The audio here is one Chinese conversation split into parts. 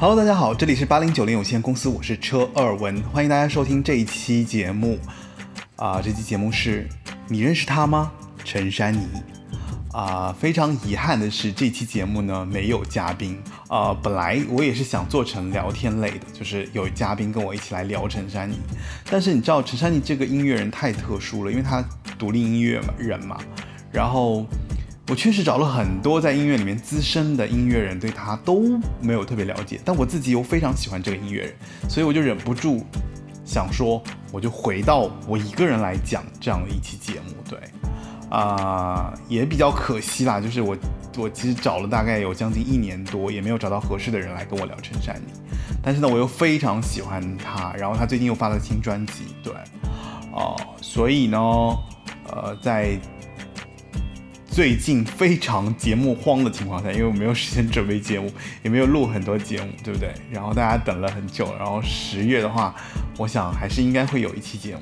Hello，大家好，这里是八零九零有限公司，我是车二文，欢迎大家收听这一期节目。啊，这期节目是你认识他吗？陈珊妮。啊，非常遗憾的是，这期节目呢没有嘉宾。啊，本来我也是想做成聊天类的，就是有嘉宾跟我一起来聊陈珊妮。但是你知道，陈珊妮这个音乐人太特殊了，因为他独立音乐人嘛，然后。我确实找了很多在音乐里面资深的音乐人，对他都没有特别了解，但我自己又非常喜欢这个音乐人，所以我就忍不住想说，我就回到我一个人来讲这样的一期节目。对，啊，也比较可惜啦，就是我我其实找了大概有将近一年多，也没有找到合适的人来跟我聊陈珊妮，但是呢，我又非常喜欢他，然后他最近又发了新专辑，对，哦，所以呢，呃，在。最近非常节目荒的情况下，因为我没有时间准备节目，也没有录很多节目，对不对？然后大家等了很久，然后十月的话，我想还是应该会有一期节目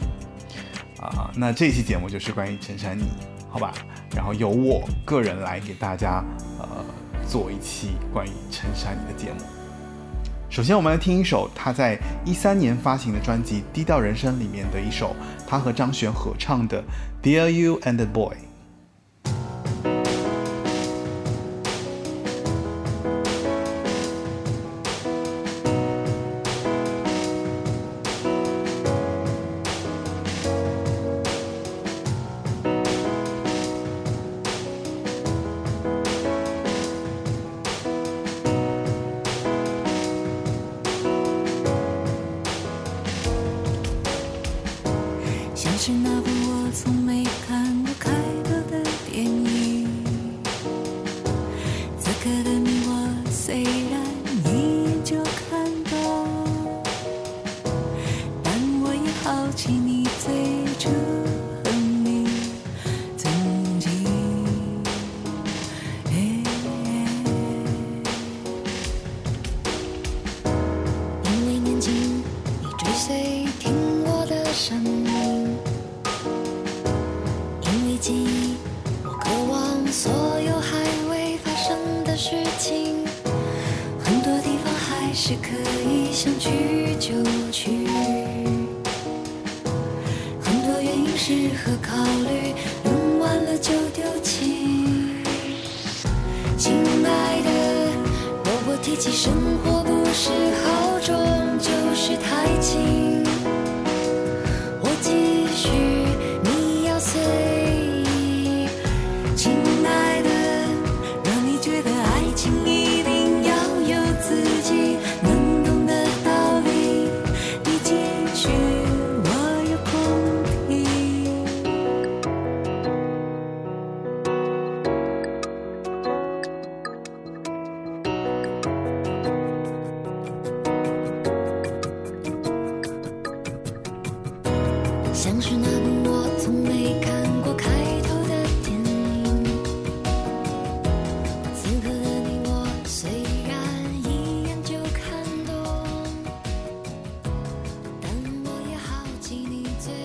啊。那这期节目就是关于陈珊妮，好吧？然后由我个人来给大家呃做一期关于陈珊妮的节目。首先，我们来听一首他在一三年发行的专辑《低调人生》里面的一首他和张悬合唱的《Dear You and the Boy》。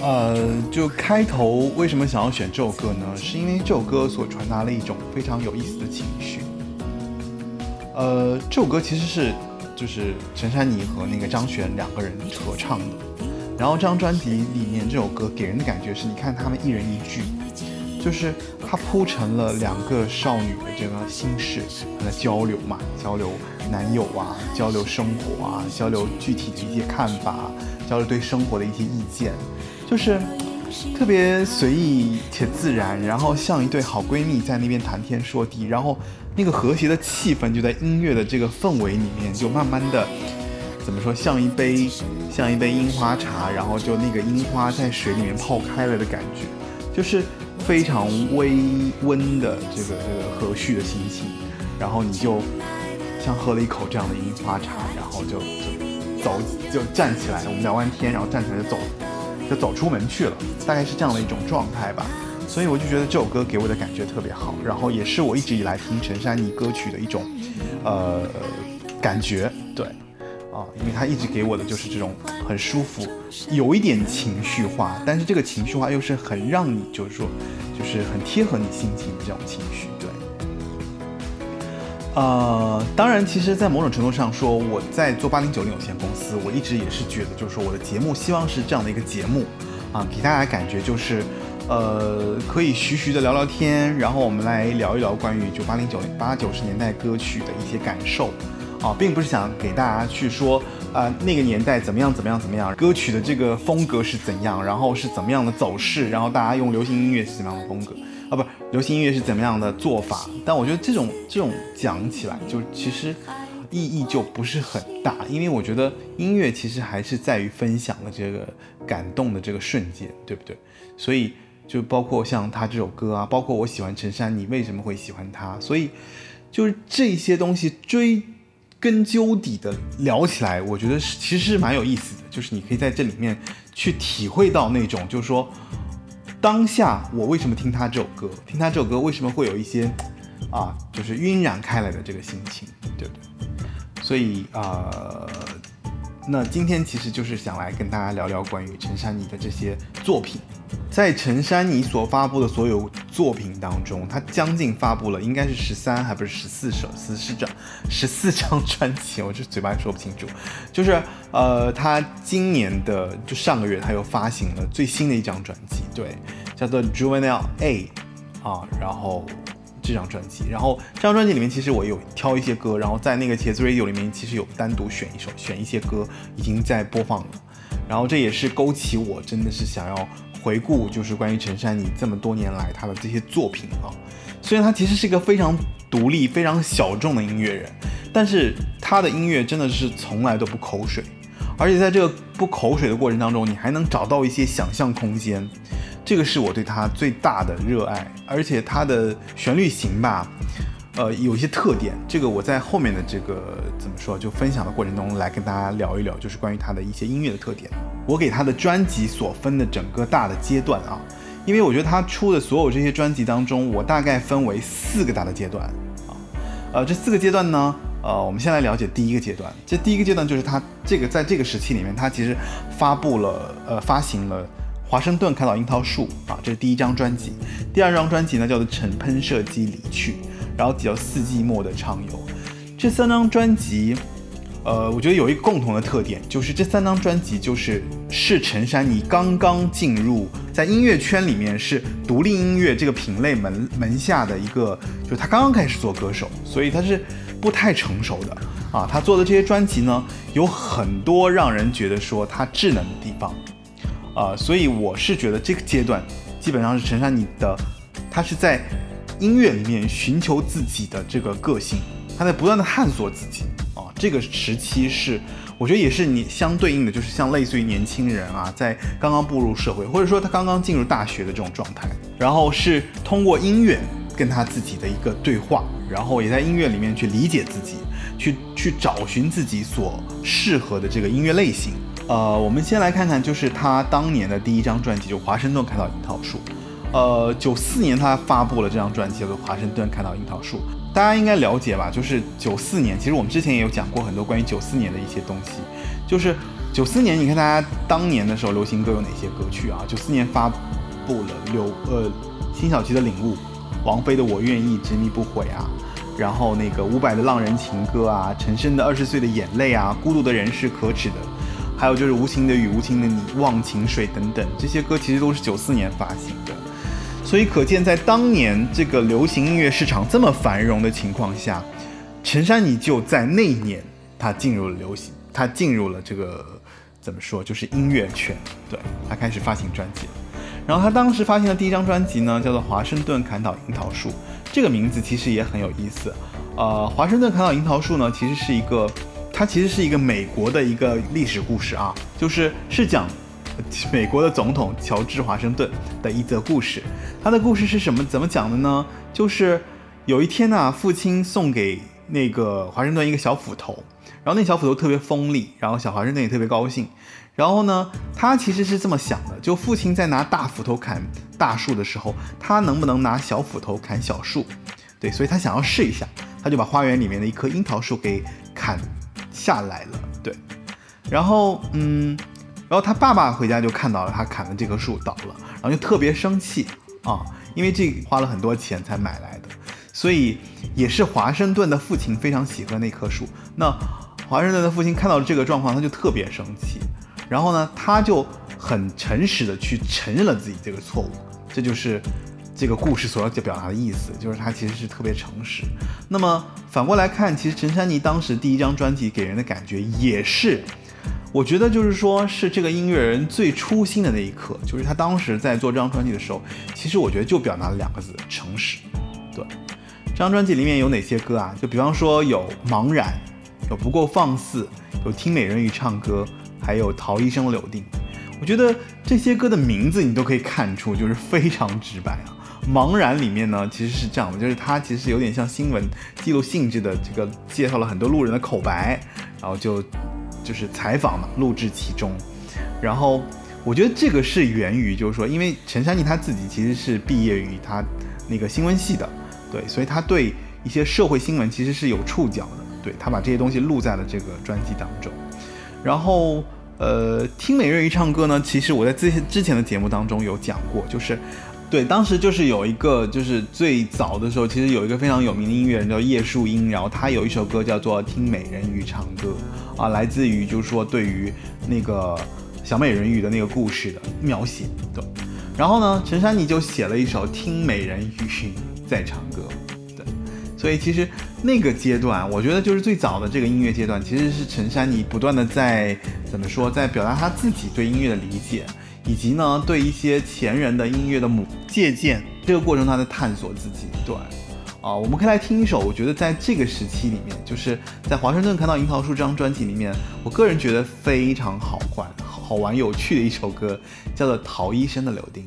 呃就开头为什么想要选这首歌呢？是因为这首歌所传达了一种非常有意思的情绪。呃，这首歌其实是就是陈珊妮和那个张悬两个人合唱的。然后这张专辑里面这首歌给人的感觉是，你看他们一人一句，就是它铺成了两个少女的这个心事，在交流嘛，交流男友啊，交流生活啊，交流具体的一些看法，交流对生活的一些意见，就是。特别随意且自然，然后像一对好闺蜜在那边谈天说地，然后那个和谐的气氛就在音乐的这个氛围里面，就慢慢的怎么说，像一杯像一杯樱花茶，然后就那个樱花在水里面泡开了的感觉，就是非常微温的这个这个和煦的心情，然后你就像喝了一口这样的樱花茶，然后就就走就站起来，我们聊完天，然后站起来就走。就走出门去了，大概是这样的一种状态吧，所以我就觉得这首歌给我的感觉特别好，然后也是我一直以来听陈珊妮歌曲的一种，呃，感觉，对，啊，因为他一直给我的就是这种很舒服，有一点情绪化，但是这个情绪化又是很让你就是说，就是很贴合你心情的这种情绪，呃，当然，其实，在某种程度上说，我在做八零九零有限公司，我一直也是觉得，就是说我的节目希望是这样的一个节目，啊，给大家感觉就是，呃，可以徐徐的聊聊天，然后我们来聊一聊关于就八零九零八九十年代歌曲的一些感受，啊，并不是想给大家去说，啊，那个年代怎么样怎么样怎么样，歌曲的这个风格是怎样，然后是怎么样的走势，然后大家用流行音乐是怎么样的风格。啊，不，流行音乐是怎么样的做法？但我觉得这种这种讲起来，就其实意义就不是很大，因为我觉得音乐其实还是在于分享的这个感动的这个瞬间，对不对？所以就包括像他这首歌啊，包括我喜欢陈珊，你为什么会喜欢他？所以就是这些东西追根究底的聊起来，我觉得是其实是蛮有意思的，就是你可以在这里面去体会到那种，就是说。当下我为什么听他这首歌？听他这首歌为什么会有一些，啊，就是晕染开来的这个心情，对不对？所以啊。那今天其实就是想来跟大家聊聊关于陈珊妮的这些作品。在陈珊妮所发布的所有作品当中，她将近发布了应该是十三还不是十四首十四张十四张专辑，我这嘴巴也说不清楚。就是呃，她今年的就上个月，她又发行了最新的一张专辑，对，叫做 Juvenile A 啊，然后。这张专辑，然后这张专辑里面其实我有挑一些歌，然后在那个茄子 radio 里面其实有单独选一首，选一些歌已经在播放了，然后这也是勾起我真的是想要回顾，就是关于陈珊妮这么多年来她的这些作品啊。虽然她其实是一个非常独立、非常小众的音乐人，但是她的音乐真的是从来都不口水，而且在这个不口水的过程当中，你还能找到一些想象空间。这个是我对它最大的热爱，而且它的旋律型吧，呃，有一些特点。这个我在后面的这个怎么说，就分享的过程中来跟大家聊一聊，就是关于它的一些音乐的特点。我给他的专辑所分的整个大的阶段啊，因为我觉得他出的所有这些专辑当中，我大概分为四个大的阶段啊，呃，这四个阶段呢，呃，我们先来了解第一个阶段。这第一个阶段就是他这个在这个时期里面，他其实发布了，呃，发行了。华盛顿开导樱桃树啊，这是第一张专辑。第二张专辑呢叫做《乘喷射机离去》，然后叫《四季末的畅游》。这三张专辑，呃，我觉得有一个共同的特点，就是这三张专辑就是是陈珊妮刚刚进入在音乐圈里面是独立音乐这个品类门门下的一个，就是他刚刚开始做歌手，所以他是不太成熟的啊。他做的这些专辑呢，有很多让人觉得说他智能的地方。啊，所以我是觉得这个阶段基本上是陈珊妮的，她是在音乐里面寻求自己的这个个性，她在不断的探索自己啊。这个时期是，我觉得也是你相对应的，就是像类似于年轻人啊，在刚刚步入社会，或者说他刚刚进入大学的这种状态，然后是通过音乐跟他自己的一个对话，然后也在音乐里面去理解自己，去去找寻自己所适合的这个音乐类型。呃，我们先来看看，就是他当年的第一张专辑，就《华盛顿看到樱桃树》。呃，九四年他发布了这张专辑，叫做《华盛顿看到樱桃树》。大家应该了解吧？就是九四年，其实我们之前也有讲过很多关于九四年的一些东西。就是九四年，你看大家当年的时候流行歌有哪些歌曲啊？九四年发布了刘呃辛晓琪的《领悟》，王菲的《我愿意执迷不悔》啊，然后那个伍佰的《浪人情歌》啊，陈升的《二十岁的眼泪》啊，《孤独的人是可耻的》。还有就是无情的雨，无情的你，忘情水等等，这些歌其实都是九四年发行的，所以可见在当年这个流行音乐市场这么繁荣的情况下，陈珊妮就在那一年，她进入了流行，她进入了这个怎么说，就是音乐圈，对她开始发行专辑。然后他当时发行的第一张专辑呢，叫做《华盛顿砍倒樱桃树》，这个名字其实也很有意思。呃，华盛顿砍倒樱桃树呢，其实是一个。它其实是一个美国的一个历史故事啊，就是是讲美国的总统乔治华盛顿的一则故事。他的故事是什么？怎么讲的呢？就是有一天呢，父亲送给那个华盛顿一个小斧头，然后那小斧头特别锋利，然后小华盛顿也特别高兴。然后呢，他其实是这么想的：就父亲在拿大斧头砍大树的时候，他能不能拿小斧头砍小树？对，所以他想要试一下，他就把花园里面的一棵樱桃树给砍。下来了，对，然后嗯，然后他爸爸回家就看到了他砍的这棵树倒了，然后就特别生气啊，因为这花了很多钱才买来的，所以也是华盛顿的父亲非常喜欢那棵树。那华盛顿的父亲看到这个状况，他就特别生气，然后呢，他就很诚实的去承认了自己这个错误。这就是这个故事所要表达的意思，就是他其实是特别诚实。那么反过来看，其实陈珊妮当时第一张专辑给人的感觉也是。我觉得就是说，是这个音乐人最初心的那一刻，就是他当时在做这张专辑的时候，其实我觉得就表达了两个字：诚实。对，这张专辑里面有哪些歌啊？就比方说有《茫然》，有《不够放肆》，有《听美人鱼唱歌》，还有《陶医生柳丁》。我觉得这些歌的名字你都可以看出，就是非常直白啊。《茫然》里面呢，其实是这样的，就是它其实有点像新闻记录性质的，这个介绍了很多路人的口白，然后就。就是采访嘛，录制其中，然后我觉得这个是源于，就是说，因为陈珊妮她自己其实是毕业于她那个新闻系的，对，所以她对一些社会新闻其实是有触角的，对她把这些东西录在了这个专辑当中。然后，呃，听美人鱼唱歌呢，其实我在之前之前的节目当中有讲过，就是。对，当时就是有一个，就是最早的时候，其实有一个非常有名的音乐人叫叶树英，然后他有一首歌叫做《听美人鱼唱歌》，啊，来自于就是说对于那个小美人鱼的那个故事的描写。对，然后呢，陈珊妮就写了一首《听美人鱼在唱歌》。对，所以其实那个阶段，我觉得就是最早的这个音乐阶段，其实是陈珊妮不断的在怎么说，在表达他自己对音乐的理解。以及呢，对一些前人的音乐的母借鉴，这个过程他在探索自己。对，啊，我们可以来听一首，我觉得在这个时期里面，就是在华盛顿看到樱桃树这张专辑里面，我个人觉得非常好玩、好玩、有趣的一首歌，叫做《陶医生的柳丁》。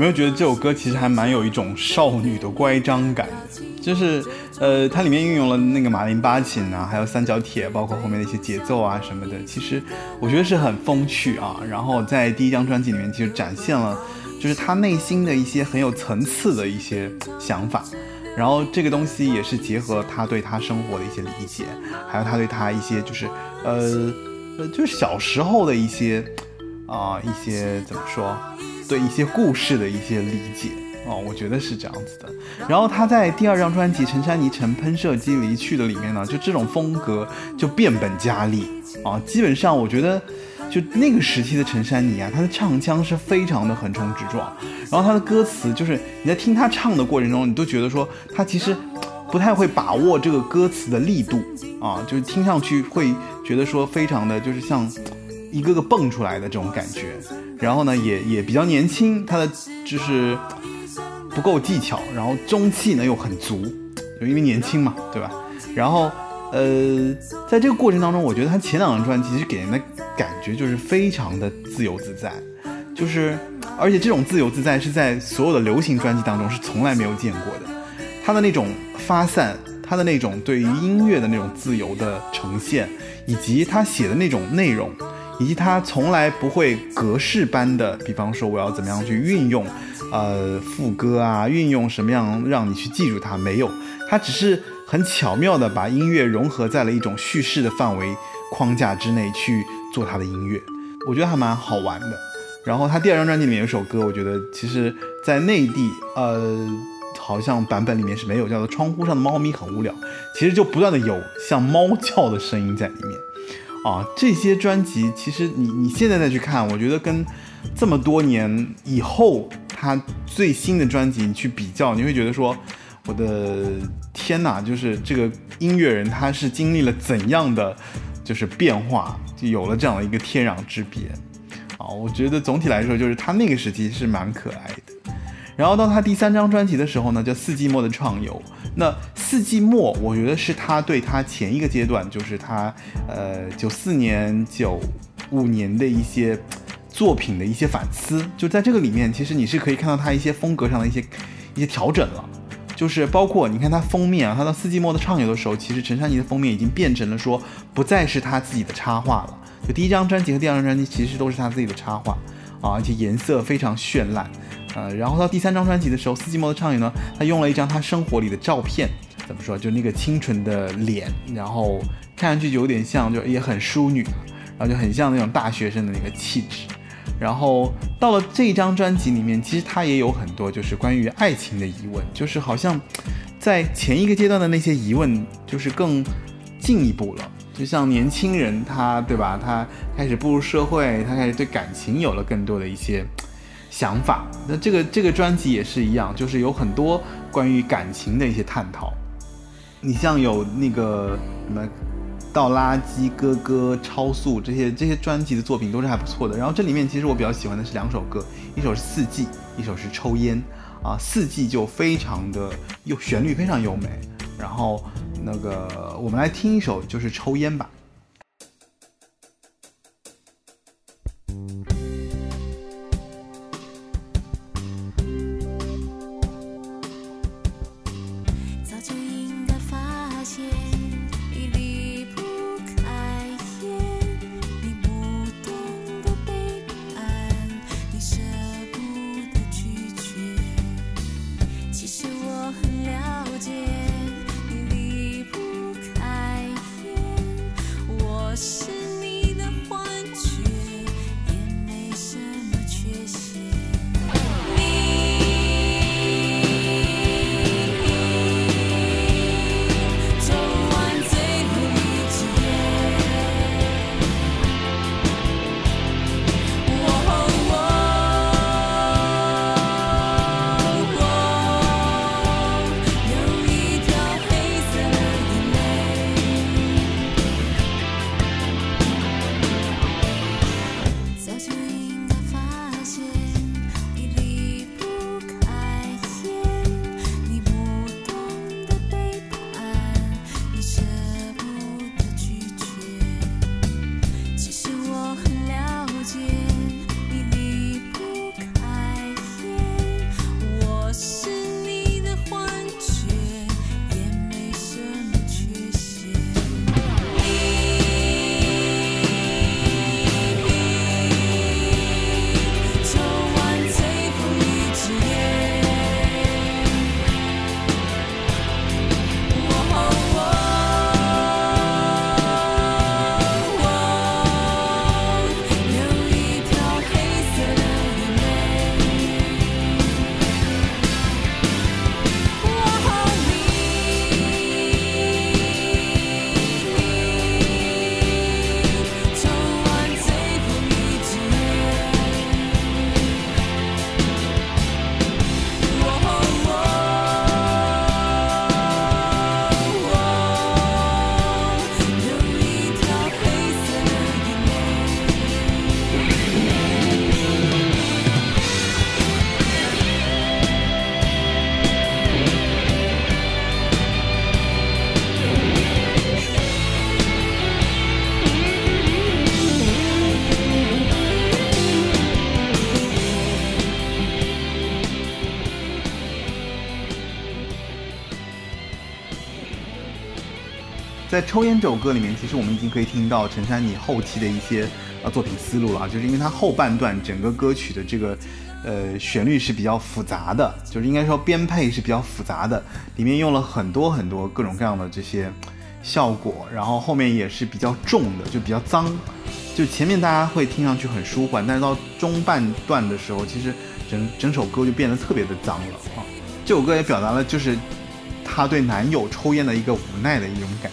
有没有觉得这首歌其实还蛮有一种少女的乖张感？就是，呃，它里面运用了那个马林巴琴啊，还有三角铁，包括后面的一些节奏啊什么的，其实我觉得是很风趣啊。然后在第一张专辑里面，其实展现了就是他内心的一些很有层次的一些想法。然后这个东西也是结合他对他生活的一些理解，还有他对他一些就是，呃，呃，就是小时候的一些啊一些怎么说？对一些故事的一些理解，哦，我觉得是这样子的。然后他在第二张专辑《陈珊妮乘喷射机离去》的里面呢，就这种风格就变本加厉啊。基本上我觉得，就那个时期的陈珊妮啊，她的唱腔是非常的横冲直撞。然后她的歌词，就是你在听她唱的过程中，你都觉得说她其实不太会把握这个歌词的力度啊，就是听上去会觉得说非常的就是像一个个蹦出来的这种感觉。然后呢，也也比较年轻，他的就是。不够技巧，然后中气呢又很足，就因为年轻嘛，对吧？然后，呃，在这个过程当中，我觉得他前两张专辑其实给人的感觉就是非常的自由自在，就是，而且这种自由自在是在所有的流行专辑当中是从来没有见过的。他的那种发散，他的那种对于音乐的那种自由的呈现，以及他写的那种内容，以及他从来不会格式般的，比方说我要怎么样去运用。呃，副歌啊，运用什么样让你去记住它？没有，它只是很巧妙的把音乐融合在了一种叙事的范围框架之内去做它的音乐，我觉得还蛮好玩的。然后他第二张专辑里面有首歌，我觉得其实在内地，呃，好像版本里面是没有，叫做《窗户上的猫咪很无聊》，其实就不断的有像猫叫的声音在里面。啊，这些专辑其实你你现在再去看，我觉得跟这么多年以后。他最新的专辑，你去比较，你会觉得说，我的天哪，就是这个音乐人他是经历了怎样的就是变化，就有了这样的一个天壤之别啊！我觉得总体来说，就是他那个时期是蛮可爱的。然后到他第三张专辑的时候呢，叫《四季末的畅游》。那《四季末》，我觉得是他对他前一个阶段，就是他呃九四年、九五年的一些。作品的一些反思，就在这个里面，其实你是可以看到他一些风格上的一些一些调整了，就是包括你看他封面啊，他到四季末的畅游的时候，其实陈珊妮的封面已经变成了说不再是他自己的插画了，就第一张专辑和第二张专辑其实都是他自己的插画啊，而且颜色非常绚烂，呃，然后到第三张专辑的时候，四季末的畅游呢，他用了一张他生活里的照片，怎么说，就那个清纯的脸，然后看上去有点像，就也很淑女，然后就很像那种大学生的那个气质。然后到了这张专辑里面，其实他也有很多就是关于爱情的疑问，就是好像在前一个阶段的那些疑问，就是更进一步了。就像年轻人他对吧，他开始步入社会，他开始对感情有了更多的一些想法。那这个这个专辑也是一样，就是有很多关于感情的一些探讨。你像有那个什么。倒垃圾、哥哥、超速这些这些专辑的作品都是还不错的。然后这里面其实我比较喜欢的是两首歌，一首是《四季》，一首是《抽烟》。啊，《四季》就非常的优，旋律非常优美。然后那个我们来听一首就是《抽烟》吧。在《抽烟》这首歌里面，其实我们已经可以听到陈珊妮后期的一些呃作品思路了，就是因为它后半段整个歌曲的这个呃旋律是比较复杂的，就是应该说编配是比较复杂的，里面用了很多很多各种各样的这些效果，然后后面也是比较重的，就比较脏。就前面大家会听上去很舒缓，但是到中半段的时候，其实整整首歌就变得特别的脏了啊。这首歌也表达了就是她对男友抽烟的一个无奈的一种感。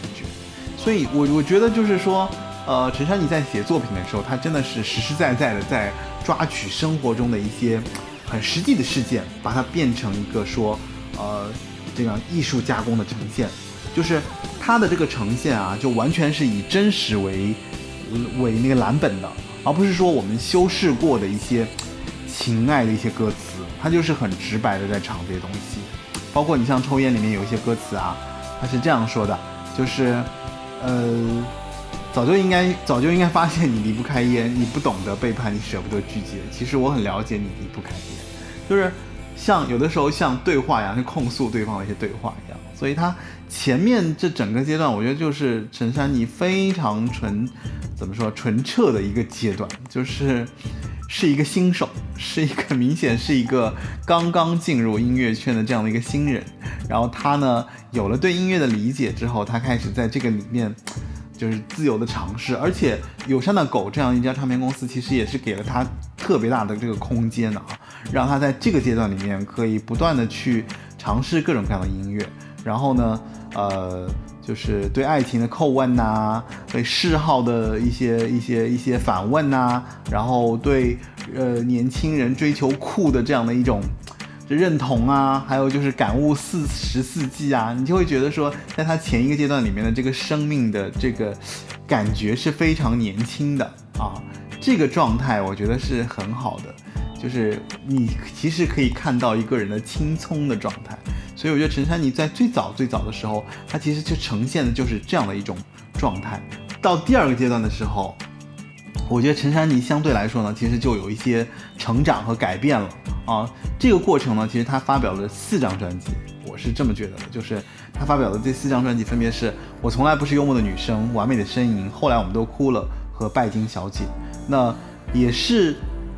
所以，我我觉得就是说，呃，陈珊妮在写作品的时候，她真的是实实在在的在抓取生活中的一些很实际的事件，把它变成一个说，呃，这样艺术加工的呈现。就是她的这个呈现啊，就完全是以真实为为那个蓝本的，而不是说我们修饰过的一些情爱的一些歌词。她就是很直白的在唱这些东西。包括你像抽烟里面有一些歌词啊，他是这样说的，就是。呃，早就应该早就应该发现你离不开烟，你不懂得背叛，你舍不得拒绝。其实我很了解你离不开烟，就是像有的时候像对话一样，去控诉对方的一些对话一样。所以他前面这整个阶段，我觉得就是陈珊妮非常纯，怎么说纯澈的一个阶段，就是是一个新手，是一个明显是一个刚刚进入音乐圈的这样的一个新人。然后他呢？有了对音乐的理解之后，他开始在这个里面就是自由的尝试，而且友善的狗这样一家唱片公司其实也是给了他特别大的这个空间的啊，让他在这个阶段里面可以不断的去尝试各种各样的音乐，然后呢，呃，就是对爱情的叩问呐，对嗜好的一些一些一些反问呐，然后对呃年轻人追求酷的这样的一种。就认同啊，还有就是感悟四十四季啊，你就会觉得说，在他前一个阶段里面的这个生命的这个感觉是非常年轻的啊，这个状态我觉得是很好的，就是你其实可以看到一个人的青葱的状态，所以我觉得陈珊妮在最早最早的时候，她其实就呈现的就是这样的一种状态，到第二个阶段的时候。我觉得陈珊妮相对来说呢，其实就有一些成长和改变了啊。这个过程呢，其实她发表了四张专辑，我是这么觉得的，就是她发表的这四张专辑分别是我从来不是幽默的女生、完美的身影、后来我们都哭了和拜金小姐。那也是，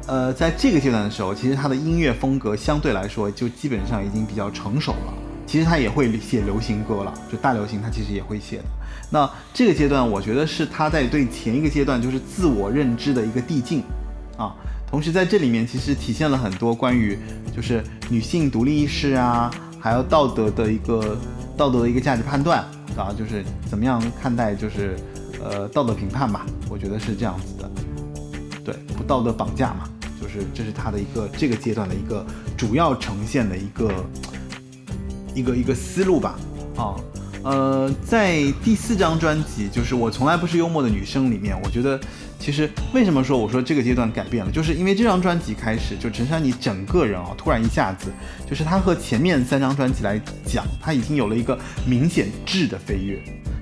呃，在这个阶段的时候，其实他的音乐风格相对来说就基本上已经比较成熟了。其实他也会写流行歌了，就大流行他其实也会写的。那这个阶段，我觉得是他在对前一个阶段就是自我认知的一个递进，啊，同时在这里面其实体现了很多关于就是女性独立意识啊，还有道德的一个道德的一个价值判断啊，就是怎么样看待就是呃道德评判吧，我觉得是这样子的，对，不道德绑架嘛，就是这是他的一个这个阶段的一个主要呈现的一个一个一个思路吧，啊。呃，在第四张专辑，就是我从来不是幽默的女生里面，我觉得其实为什么说我说这个阶段改变了，就是因为这张专辑开始，就陈珊妮整个人啊，突然一下子，就是她和前面三张专辑来讲，她已经有了一个明显质的飞跃。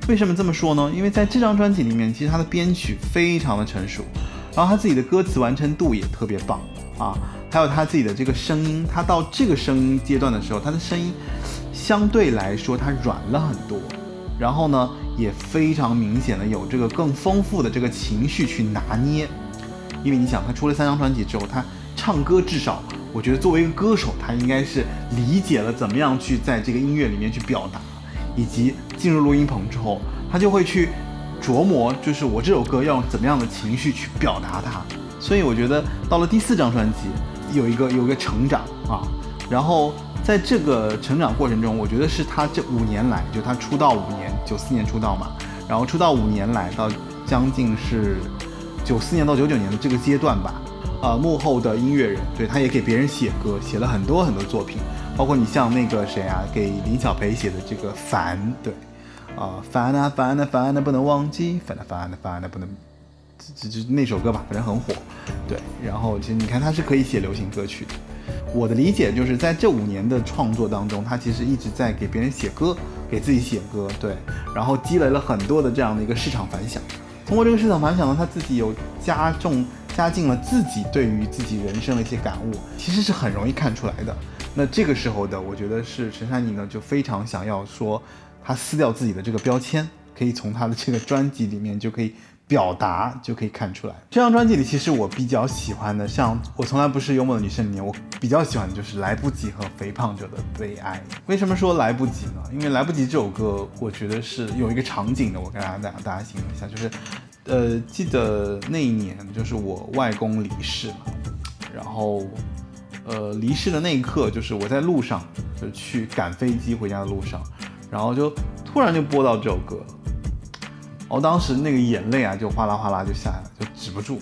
为什么这么说呢？因为在这张专辑里面，其实她的编曲非常的成熟，然后他自己的歌词完成度也特别棒啊，还有他自己的这个声音，他到这个声音阶段的时候，他的声音。相对来说，他软了很多，然后呢，也非常明显的有这个更丰富的这个情绪去拿捏。因为你想，他出了三张专辑之后，他唱歌至少，我觉得作为一个歌手，他应该是理解了怎么样去在这个音乐里面去表达，以及进入录音棚之后，他就会去琢磨，就是我这首歌要用怎么样的情绪去表达它。所以我觉得到了第四张专辑，有一个有一个成长啊，然后。在这个成长过程中，我觉得是他这五年来，就他出道五年，九四年出道嘛，然后出道五年来到将近是九四年到九九年的这个阶段吧，呃，幕后的音乐人，对他也给别人写歌，写了很多很多作品，包括你像那个谁啊，给林小培写的这个烦，对，啊，烦啊烦啊烦啊不能忘记，烦啊烦啊烦啊不能，这这那首歌吧，反正很火，对，然后其实你看他是可以写流行歌曲的。我的理解就是在这五年的创作当中，他其实一直在给别人写歌，给自己写歌，对，然后积累了很多的这样的一个市场反响。通过这个市场反响呢，他自己有加重加进了自己对于自己人生的一些感悟，其实是很容易看出来的。那这个时候的，我觉得是陈珊妮呢，就非常想要说，他撕掉自己的这个标签，可以从他的这个专辑里面就可以表达，就可以看出来。这张专辑里，其实我比较喜欢的，像我从来不是幽默的女生里面，我比较喜欢的就是《来不及》和《肥胖者的悲哀》。为什么说来不及呢？因为《来不及》这首歌，我觉得是有一个场景的，我跟大家大大家形容一下，就是，呃，记得那一年就是我外公离世嘛，然后。呃，离世的那一刻，就是我在路上，就去赶飞机回家的路上，然后就突然就播到这首歌，我当时那个眼泪啊，就哗啦哗啦就下来了，就止不住，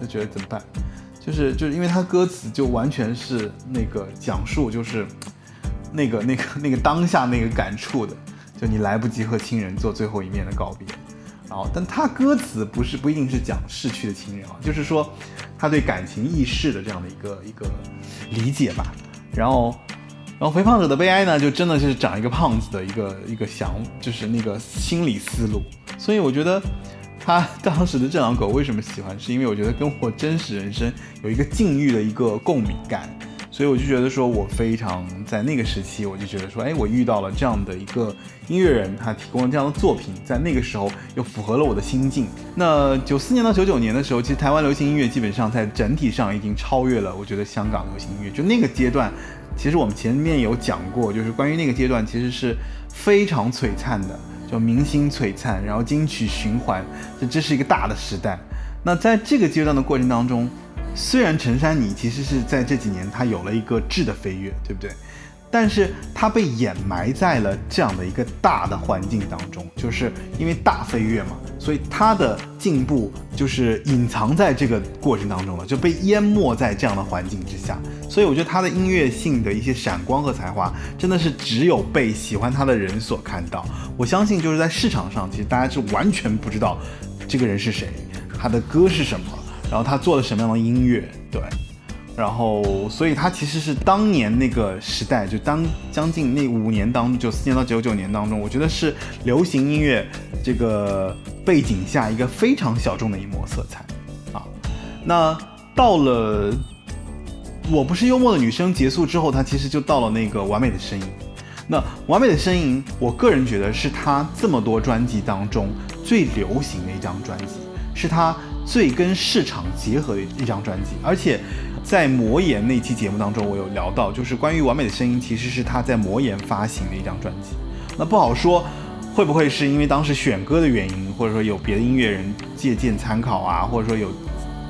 就觉得怎么办？就是就是因为他歌词就完全是那个讲述，就是那个那个那个当下那个感触的，就你来不及和亲人做最后一面的告别。然后，但他歌词不是不一定是讲逝去的亲人啊，就是说他对感情易逝的这样的一个一个理解吧。然后，然后肥胖者的悲哀呢，就真的是长一个胖子的一个一个想，就是那个心理思路。所以我觉得他当时的这两狗为什么喜欢，是因为我觉得跟我真实人生有一个境遇的一个共鸣感。所以我就觉得说，我非常在那个时期，我就觉得说，哎，我遇到了这样的一个音乐人，他提供了这样的作品，在那个时候又符合了我的心境。那九四年到九九年的时候，其实台湾流行音乐基本上在整体上已经超越了，我觉得香港流行音乐。就那个阶段，其实我们前面有讲过，就是关于那个阶段，其实是非常璀璨的，就明星璀璨，然后金曲循环，这这是一个大的时代。那在这个阶段的过程当中。虽然陈珊妮其实是在这几年她有了一个质的飞跃，对不对？但是她被掩埋在了这样的一个大的环境当中，就是因为大飞跃嘛，所以他的进步就是隐藏在这个过程当中了，就被淹没在这样的环境之下。所以我觉得他的音乐性的一些闪光和才华，真的是只有被喜欢他的人所看到。我相信就是在市场上，其实大家是完全不知道这个人是谁，他的歌是什么。然后他做了什么样的音乐？对，然后所以他其实是当年那个时代，就当将近那五年当九四年到九九年当中，我觉得是流行音乐这个背景下一个非常小众的一抹色彩啊。那到了我不是幽默的女生结束之后，他其实就到了那个完美的声音。那完美的声音，我个人觉得是他这么多专辑当中最流行的一张专辑，是他。最跟市场结合的一张专辑，而且在魔岩那期节目当中，我有聊到，就是关于完美的声音，其实是他在魔岩发行的一张专辑。那不好说，会不会是因为当时选歌的原因，或者说有别的音乐人借鉴参考啊，或者说有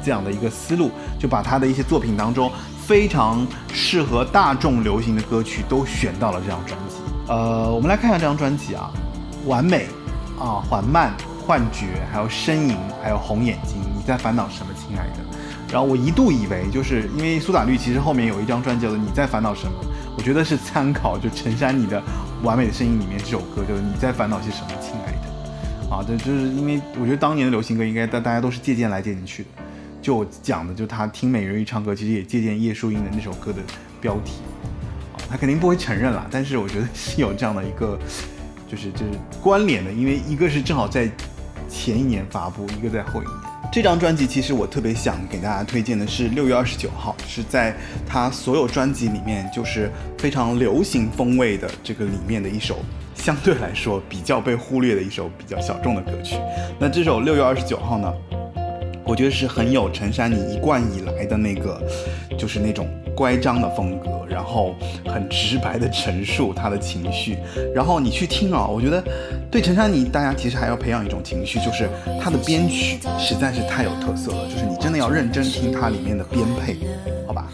这样的一个思路，就把他的一些作品当中非常适合大众流行的歌曲都选到了这张专辑。呃，我们来看一下这张专辑啊，完美啊，缓慢。幻觉，还有呻吟，还有红眼睛，你在烦恼什么，亲爱的？然后我一度以为，就是因为苏打绿其实后面有一张专辑叫做《你在烦恼什么》，我觉得是参考就陈珊妮的《完美的声音》里面这首歌，就是你在烦恼些什么，亲爱的。啊，这就是因为我觉得当年的流行歌应该大大家都是借鉴来借鉴去的，就我讲的就他听美人鱼唱歌，其实也借鉴叶舒英的那首歌的标题。啊，他肯定不会承认啦，但是我觉得是有这样的一个，就是就是关联的，因为一个是正好在。前一年发布，一个在后一年。这张专辑其实我特别想给大家推荐的是六月二十九号，是在他所有专辑里面就是非常流行风味的这个里面的一首，相对来说比较被忽略的一首比较小众的歌曲。那这首六月二十九号呢？我觉得是很有陈珊妮一贯以来的那个，就是那种乖张的风格，然后很直白的陈述她的情绪，然后你去听啊，我觉得对陈珊妮，大家其实还要培养一种情绪，就是她的编曲实在是太有特色了，就是你真的要认真听它里面的编配，好吧？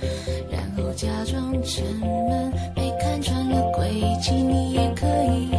然后假装沉闷，被看穿了轨迹，你也可以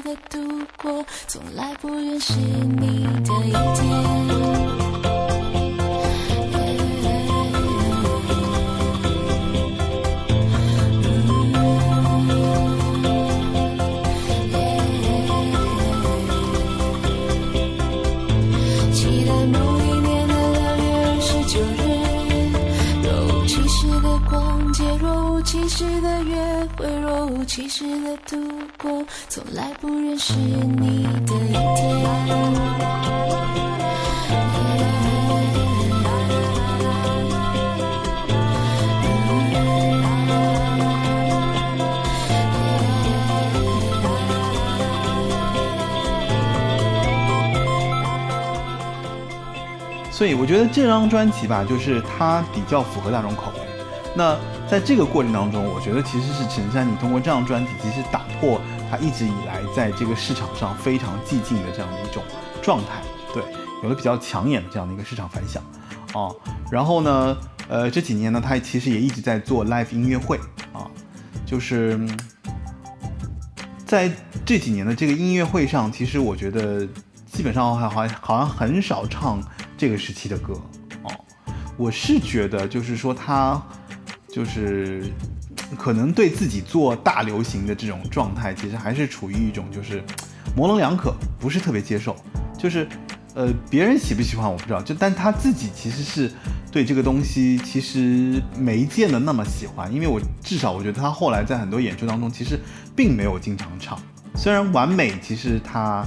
的度过，从来不认识你的一天。其实的约会，若无其事的度过，从来不认识你的一天。所以我觉得这张专辑吧，就是它比较符合大众口味。那在这个过程当中，我觉得其实是陈珊妮通过这张专辑，其实打破他一直以来在这个市场上非常寂静的这样的一种状态，对，有了比较抢眼的这样的一个市场反响，啊，然后呢，呃，这几年呢，他其实也一直在做 live 音乐会，啊，就是在这几年的这个音乐会上，其实我觉得基本上还好好像很少唱。这个时期的歌哦，我是觉得就是说他就是可能对自己做大流行的这种状态，其实还是处于一种就是模棱两可，不是特别接受。就是呃，别人喜不喜欢我不知道，就但他自己其实是对这个东西其实没见得那么喜欢，因为我至少我觉得他后来在很多演出当中其实并没有经常唱，虽然完美其实他。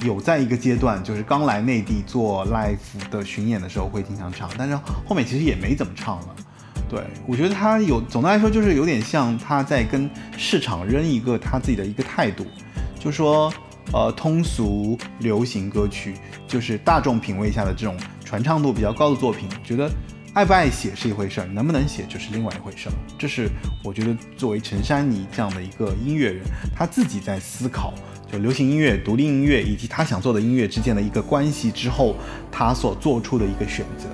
有在一个阶段，就是刚来内地做 live 的巡演的时候会经常唱，但是后面其实也没怎么唱了。对我觉得他有，总的来说就是有点像他在跟市场扔一个他自己的一个态度，就说呃通俗流行歌曲就是大众品味下的这种传唱度比较高的作品，觉得爱不爱写是一回事儿，能不能写就是另外一回事儿。这是我觉得作为陈珊妮这样的一个音乐人，他自己在思考就。流行音乐、独立音乐以及他想做的音乐之间的一个关系之后，他所做出的一个选择。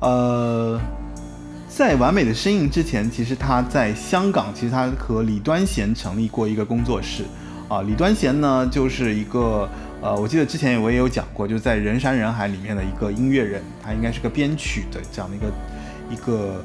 呃，在完美的身影之前，其实他在香港，其实他和李端贤成立过一个工作室。啊，李端贤呢，就是一个呃，我记得之前我也有讲过，就在人山人海里面的一个音乐人，他应该是个编曲的这样的一个一个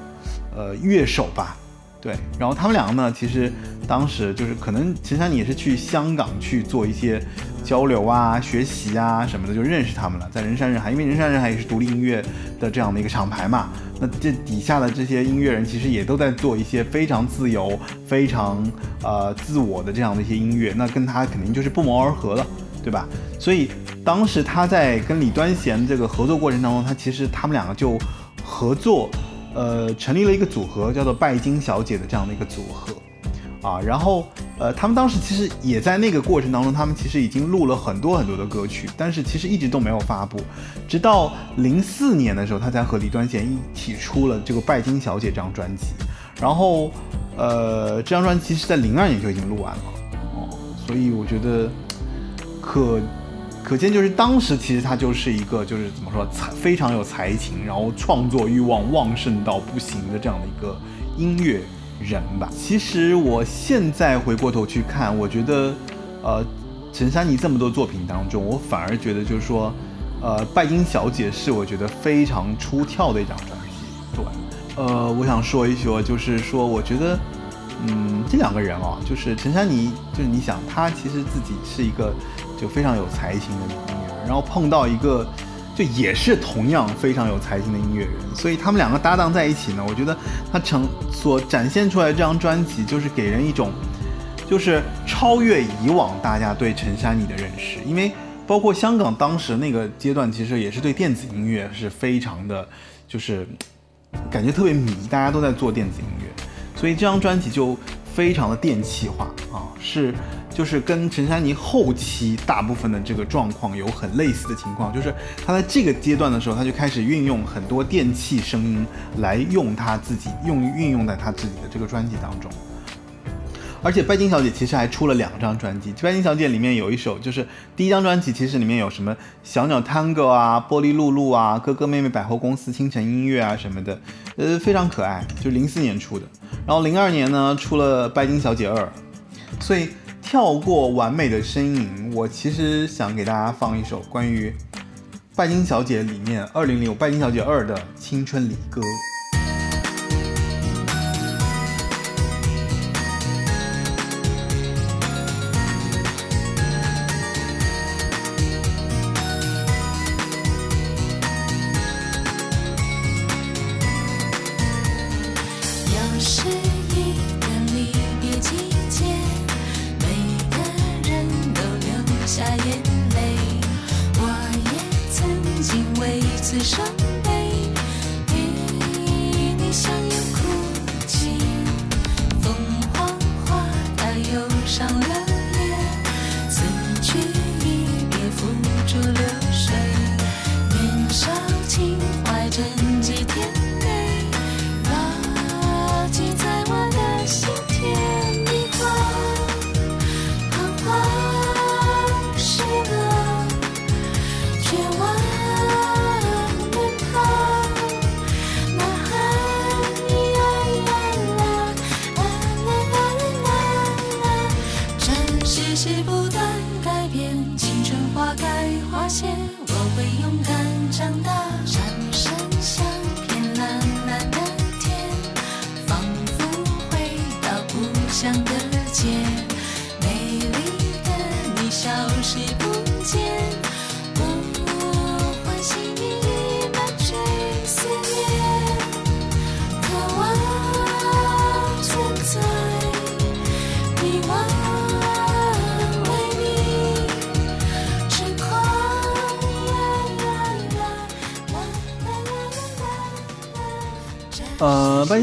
呃乐手吧。对，然后他们两个呢，其实当时就是可能陈珊妮也是去香港去做一些交流啊、学习啊什么的，就认识他们了。在人山人海，因为人山人海也是独立音乐的这样的一个厂牌嘛，那这底下的这些音乐人其实也都在做一些非常自由、非常呃自我的这样的一些音乐，那跟他肯定就是不谋而合了，对吧？所以当时他在跟李端贤这个合作过程当中，他其实他们两个就合作。呃，成立了一个组合，叫做拜金小姐的这样的一个组合，啊，然后呃，他们当时其实也在那个过程当中，他们其实已经录了很多很多的歌曲，但是其实一直都没有发布，直到零四年的时候，他才和李端贤一起出了这个拜金小姐这张专辑，然后呃，这张专辑是在零二年就已经录完了，哦，所以我觉得可。可见，就是当时其实他就是一个，就是怎么说，才非常有才情，然后创作欲望旺盛到不行的这样的一个音乐人吧。其实我现在回过头去看，我觉得，呃，陈珊妮这么多作品当中，我反而觉得就是说，呃，拜金小姐是我觉得非常出挑的一张专辑。对，呃，我想说一说，就是说，我觉得，嗯，这两个人哦，就是陈珊妮，就是你想，她其实自己是一个。就非常有才情的音乐人，然后碰到一个，就也是同样非常有才情的音乐人，所以他们两个搭档在一起呢，我觉得他成所展现出来这张专辑，就是给人一种，就是超越以往大家对陈珊妮的认识，因为包括香港当时那个阶段，其实也是对电子音乐是非常的，就是感觉特别迷，大家都在做电子音乐，所以这张专辑就非常的电气化啊，是。就是跟陈珊妮后期大部分的这个状况有很类似的情况，就是他在这个阶段的时候，他就开始运用很多电器声音来用他自己用运用在他自己的这个专辑当中。而且拜金小姐其实还出了两张专辑，拜金小姐里面有一首就是第一张专辑，其实里面有什么小鸟 Tango 啊、玻璃露露啊、哥哥妹妹百货公司、清晨音乐啊什么的，呃，非常可爱，就零四年出的。然后零二年呢出了拜金小姐二，所以。跳过完美的身影，我其实想给大家放一首关于《拜金小姐》里面二零零《拜金小姐二》的青春离歌。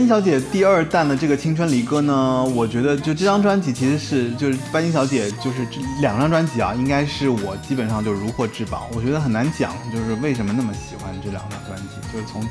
小姐第二弹的这个青春离歌呢，我觉得就这张专辑其实是就是白金小姐就是这两张专辑啊，应该是我基本上就如获至宝。我觉得很难讲，就是为什么那么喜欢这两张专辑，就是从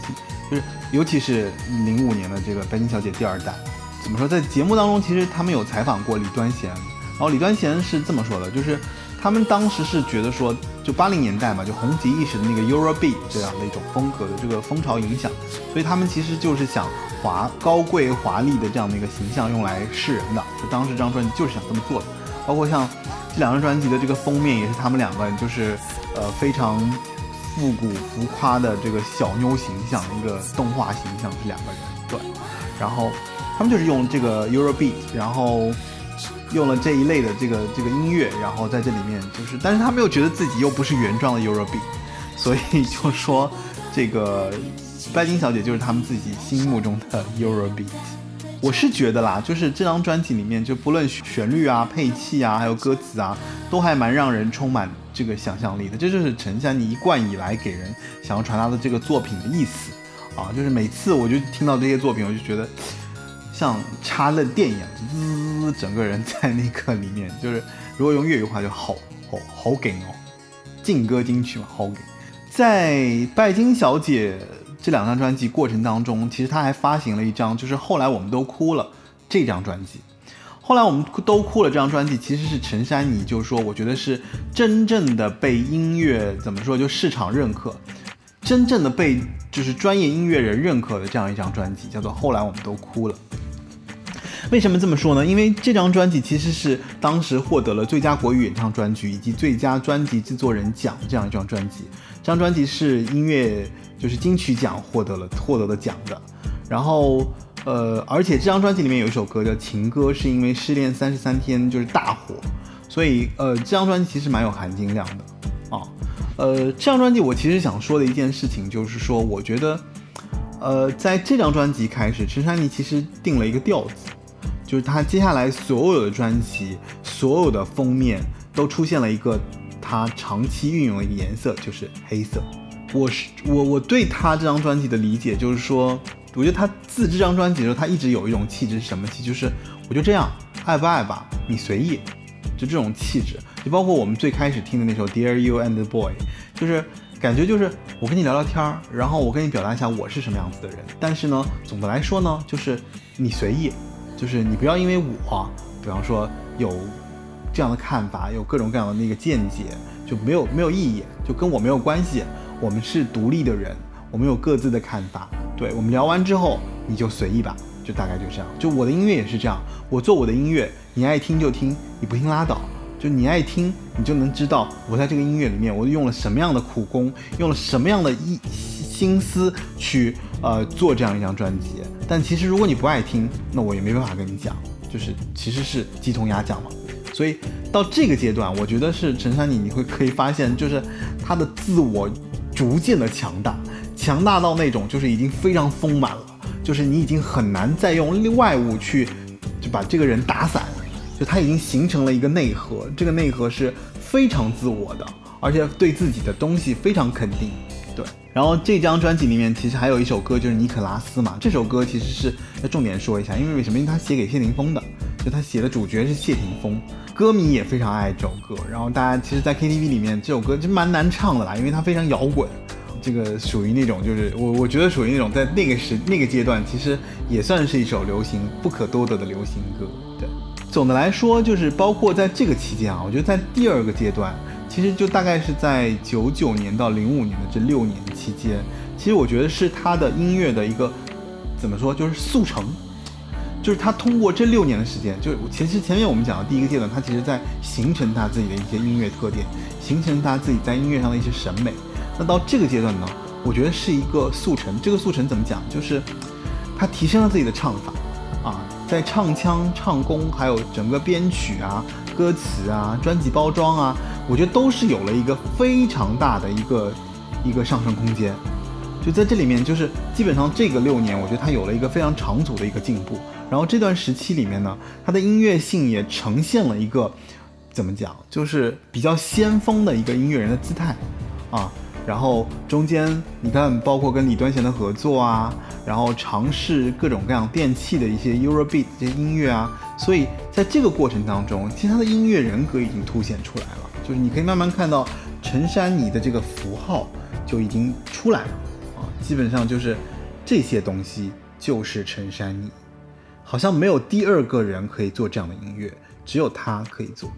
就是尤其是零五年的这个白金小姐第二弹，怎么说，在节目当中其实他们有采访过李端贤，然后李端贤是这么说的，就是他们当时是觉得说，就八零年代嘛，就红极一时的那个 Eurobeat 这样的一种风格的这个风潮影响，所以他们其实就是想华高贵华丽的这样的一个形象用来示人的，就当时这张专辑就是想这么做的，包括像这两张专辑的这个封面也是他们两个人就是呃非常复古浮夸的这个小妞形象，一个动画形象是两个人，对，然后他们就是用这个 Eurobeat，然后用了这一类的这个这个音乐，然后在这里面就是，但是他们又觉得自己又不是原装的 Eurobeat，所以就说这个拜金小姐就是他们自己心目中的 Eurobeat。我是觉得啦，就是这张专辑里面，就不论旋律啊、配器啊，还有歌词啊，都还蛮让人充满这个想象力的。这就是陈珊妮一贯以来给人想要传达的这个作品的意思啊。就是每次我就听到这些作品，我就觉得像插了电一样，滋滋滋，整个人在那个里面，就是如果用粤语话就好好好给哦，劲歌金曲嘛，好给。在拜金小姐这两张专辑过程当中，其实她还发行了一张，就是后来我们都哭了这张专辑。后来我们都哭了这张专辑，其实是陈珊妮，就是说，我觉得是真正的被音乐怎么说，就市场认可，真正的被就是专业音乐人认可的这样一张专辑，叫做《后来我们都哭了》。为什么这么说呢？因为这张专辑其实是当时获得了最佳国语演唱专辑以及最佳专辑制作人奖这样一张专辑。这张专辑是音乐就是金曲奖获得了获得了奖的。然后呃，而且这张专辑里面有一首歌叫《情歌》，是因为失恋三十三天就是大火，所以呃，这张专辑其实蛮有含金量的啊。呃，这张专辑我其实想说的一件事情就是说，我觉得呃，在这张专辑开始，陈珊妮其实定了一个调子。就是他接下来所有的专辑，所有的封面都出现了一个他长期运用的一个颜色，就是黑色。我是我我对他这张专辑的理解就是说，我觉得他自这张专辑的时候，他一直有一种气质是什么气？就是我就这样，爱不爱吧，你随意，就这种气质。就包括我们最开始听的那首《Dear You and the Boy》，就是感觉就是我跟你聊聊天儿，然后我跟你表达一下我是什么样子的人。但是呢，总的来说呢，就是你随意。就是你不要因为我，比方说有这样的看法，有各种各样的那个见解，就没有没有意义，就跟我没有关系。我们是独立的人，我们有各自的看法。对我们聊完之后，你就随意吧，就大概就这样。就我的音乐也是这样，我做我的音乐，你爱听就听，你不听拉倒。就你爱听，你就能知道我在这个音乐里面，我用了什么样的苦功，用了什么样的一心思去呃做这样一张专辑。但其实如果你不爱听，那我也没办法跟你讲，就是其实是鸡同鸭讲嘛。所以到这个阶段，我觉得是陈珊妮，你会可以发现，就是她的自我逐渐的强大，强大到那种就是已经非常丰满了，就是你已经很难再用外物去就把这个人打散，就他已经形成了一个内核，这个内核是非常自我的，而且对自己的东西非常肯定。对，然后这张专辑里面其实还有一首歌就是《尼可拉斯》嘛，这首歌其实是要重点说一下，因为为什么？因为他写给谢霆锋的，就他写的主角是谢霆锋，歌迷也非常爱这首歌。然后大家其实，在 KTV 里面这首歌就蛮难唱的啦，因为它非常摇滚。这个属于那种，就是我我觉得属于那种在那个时那个阶段，其实也算是一首流行不可多得的流行歌。总的来说，就是包括在这个期间啊，我觉得在第二个阶段。其实就大概是在九九年到零五年的这六年期间，其实我觉得是他的音乐的一个怎么说，就是速成，就是他通过这六年的时间，就是其实前面我们讲的第一个阶段，他其实在形成他自己的一些音乐特点，形成他自己在音乐上的一些审美。那到这个阶段呢，我觉得是一个速成。这个速成怎么讲？就是他提升了自己的唱法，在唱腔、唱功，还有整个编曲啊、歌词啊、专辑包装啊。我觉得都是有了一个非常大的一个一个上升空间，就在这里面，就是基本上这个六年，我觉得他有了一个非常长足的一个进步。然后这段时期里面呢，他的音乐性也呈现了一个怎么讲，就是比较先锋的一个音乐人的姿态啊。然后中间你看，包括跟李端贤的合作啊，然后尝试各种各样电器的一些 Eurobeat 这些音乐啊，所以在这个过程当中，其实他的音乐人格已经凸显出来了。就是你可以慢慢看到陈珊妮的这个符号就已经出来了啊，基本上就是这些东西就是陈珊妮，好像没有第二个人可以做这样的音乐，只有他可以做。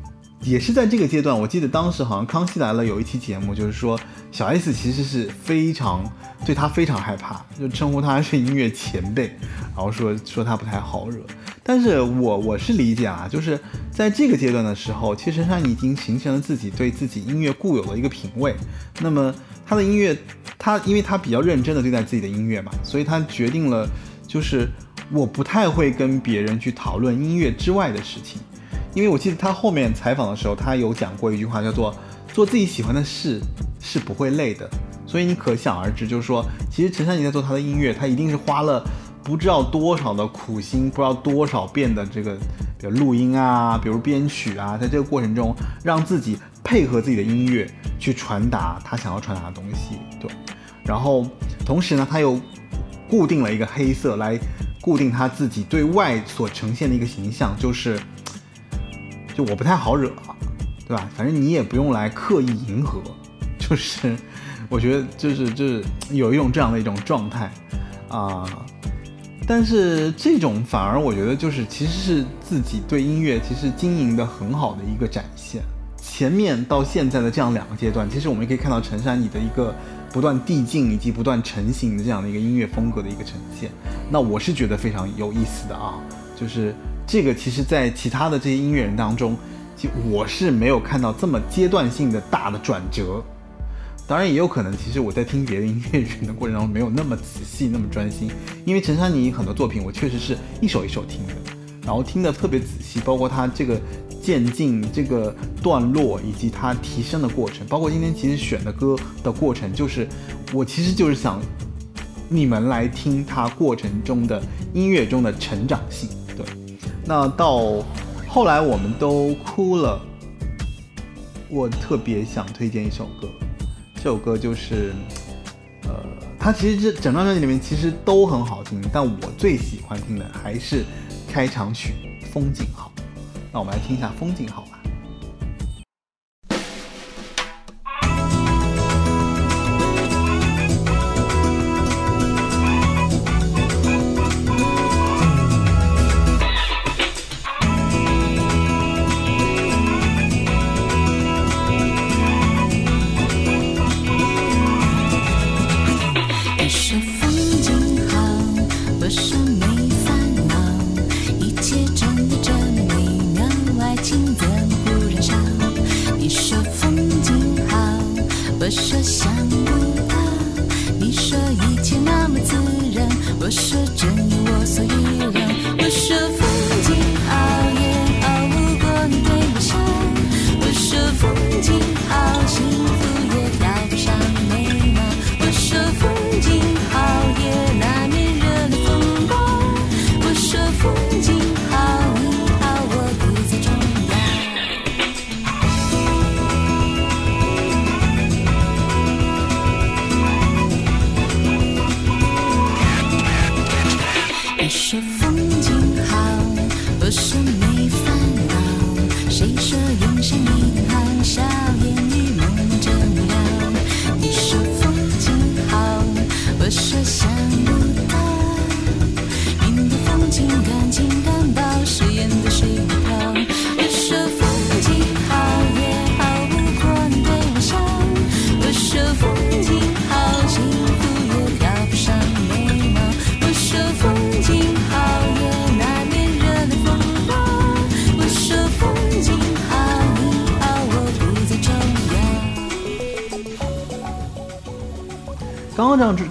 也是在这个阶段，我记得当时好像《康熙来了》有一期节目，就是说小 S 其实是非常对他非常害怕，就称呼他是音乐前辈，然后说说他不太好惹。但是我我是理解啊，就是在这个阶段的时候，其实他已经形成了自己对自己音乐固有的一个品味。那么他的音乐，他因为他比较认真的对待自己的音乐嘛，所以他决定了，就是我不太会跟别人去讨论音乐之外的事情。因为我记得他后面采访的时候，他有讲过一句话，叫做“做自己喜欢的事是不会累的”。所以你可想而知，就是说，其实陈珊妮在做他的音乐，他一定是花了不知道多少的苦心，不知道多少遍的这个，比如录音啊，比如编曲啊，在这个过程中，让自己配合自己的音乐去传达他想要传达的东西。对，然后同时呢，他又固定了一个黑色来固定他自己对外所呈现的一个形象，就是。就我不太好惹，对吧？反正你也不用来刻意迎合，就是我觉得就是就是有一种这样的一种状态啊。但是这种反而我觉得就是其实是自己对音乐其实经营的很好的一个展现。前面到现在的这样两个阶段，其实我们也可以看到陈珊妮的一个不断递进以及不断成型的这样的一个音乐风格的一个呈现。那我是觉得非常有意思的啊，就是。这个其实，在其他的这些音乐人当中，就我是没有看到这么阶段性的大的转折。当然，也有可能，其实我在听别的音乐人的过程当中，没有那么仔细、那么专心。因为陈珊妮很多作品，我确实是一首一首听的，然后听得特别仔细，包括他这个渐进、这个段落，以及他提升的过程，包括今天其实选的歌的过程，就是我其实就是想你们来听他过程中的音乐中的成长性。那到后来我们都哭了，我特别想推荐一首歌，这首歌就是，呃，它其实这整张专辑里面其实都很好听，但我最喜欢听的还是开场曲《风景好》。那我们来听一下《风景好》吧。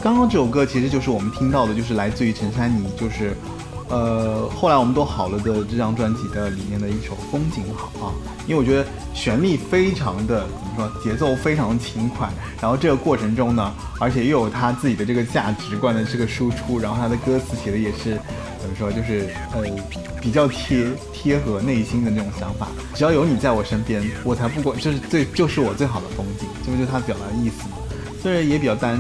刚刚这，首歌其实就是我们听到的，就是来自于陈珊妮，就是，呃，后来我们都好了的这张专辑的里面的一首《风景好》啊，因为我觉得旋律非常的怎么说，节奏非常轻快，然后这个过程中呢，而且又有他自己的这个价值观的这个输出，然后他的歌词写的也是怎么说，就是呃比较贴贴合内心的那种想法。只要有你在我身边，我才不管，就是最就是我最好的风景，这不就是他表达的意思吗？虽然也比较单，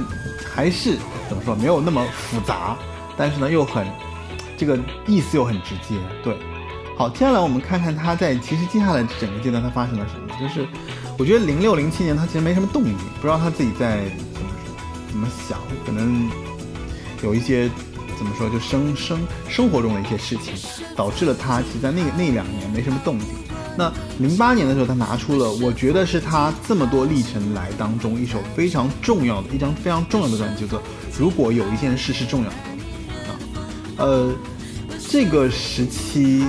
还是怎么说没有那么复杂，但是呢又很这个意思又很直接。对，好，接下来我们看看他在其实接下来整个阶段他发生了什么。就是我觉得零六零七年他其实没什么动静，不知道他自己在怎么说怎么想，可能有一些怎么说就生生生活中的一些事情，导致了他其实在那个那两年没什么动静。那零八年的时候，他拿出了我觉得是他这么多历程来当中一首非常重要的一张非常重要的专辑，叫做《如果有一件事是重要的》啊。呃，这个时期，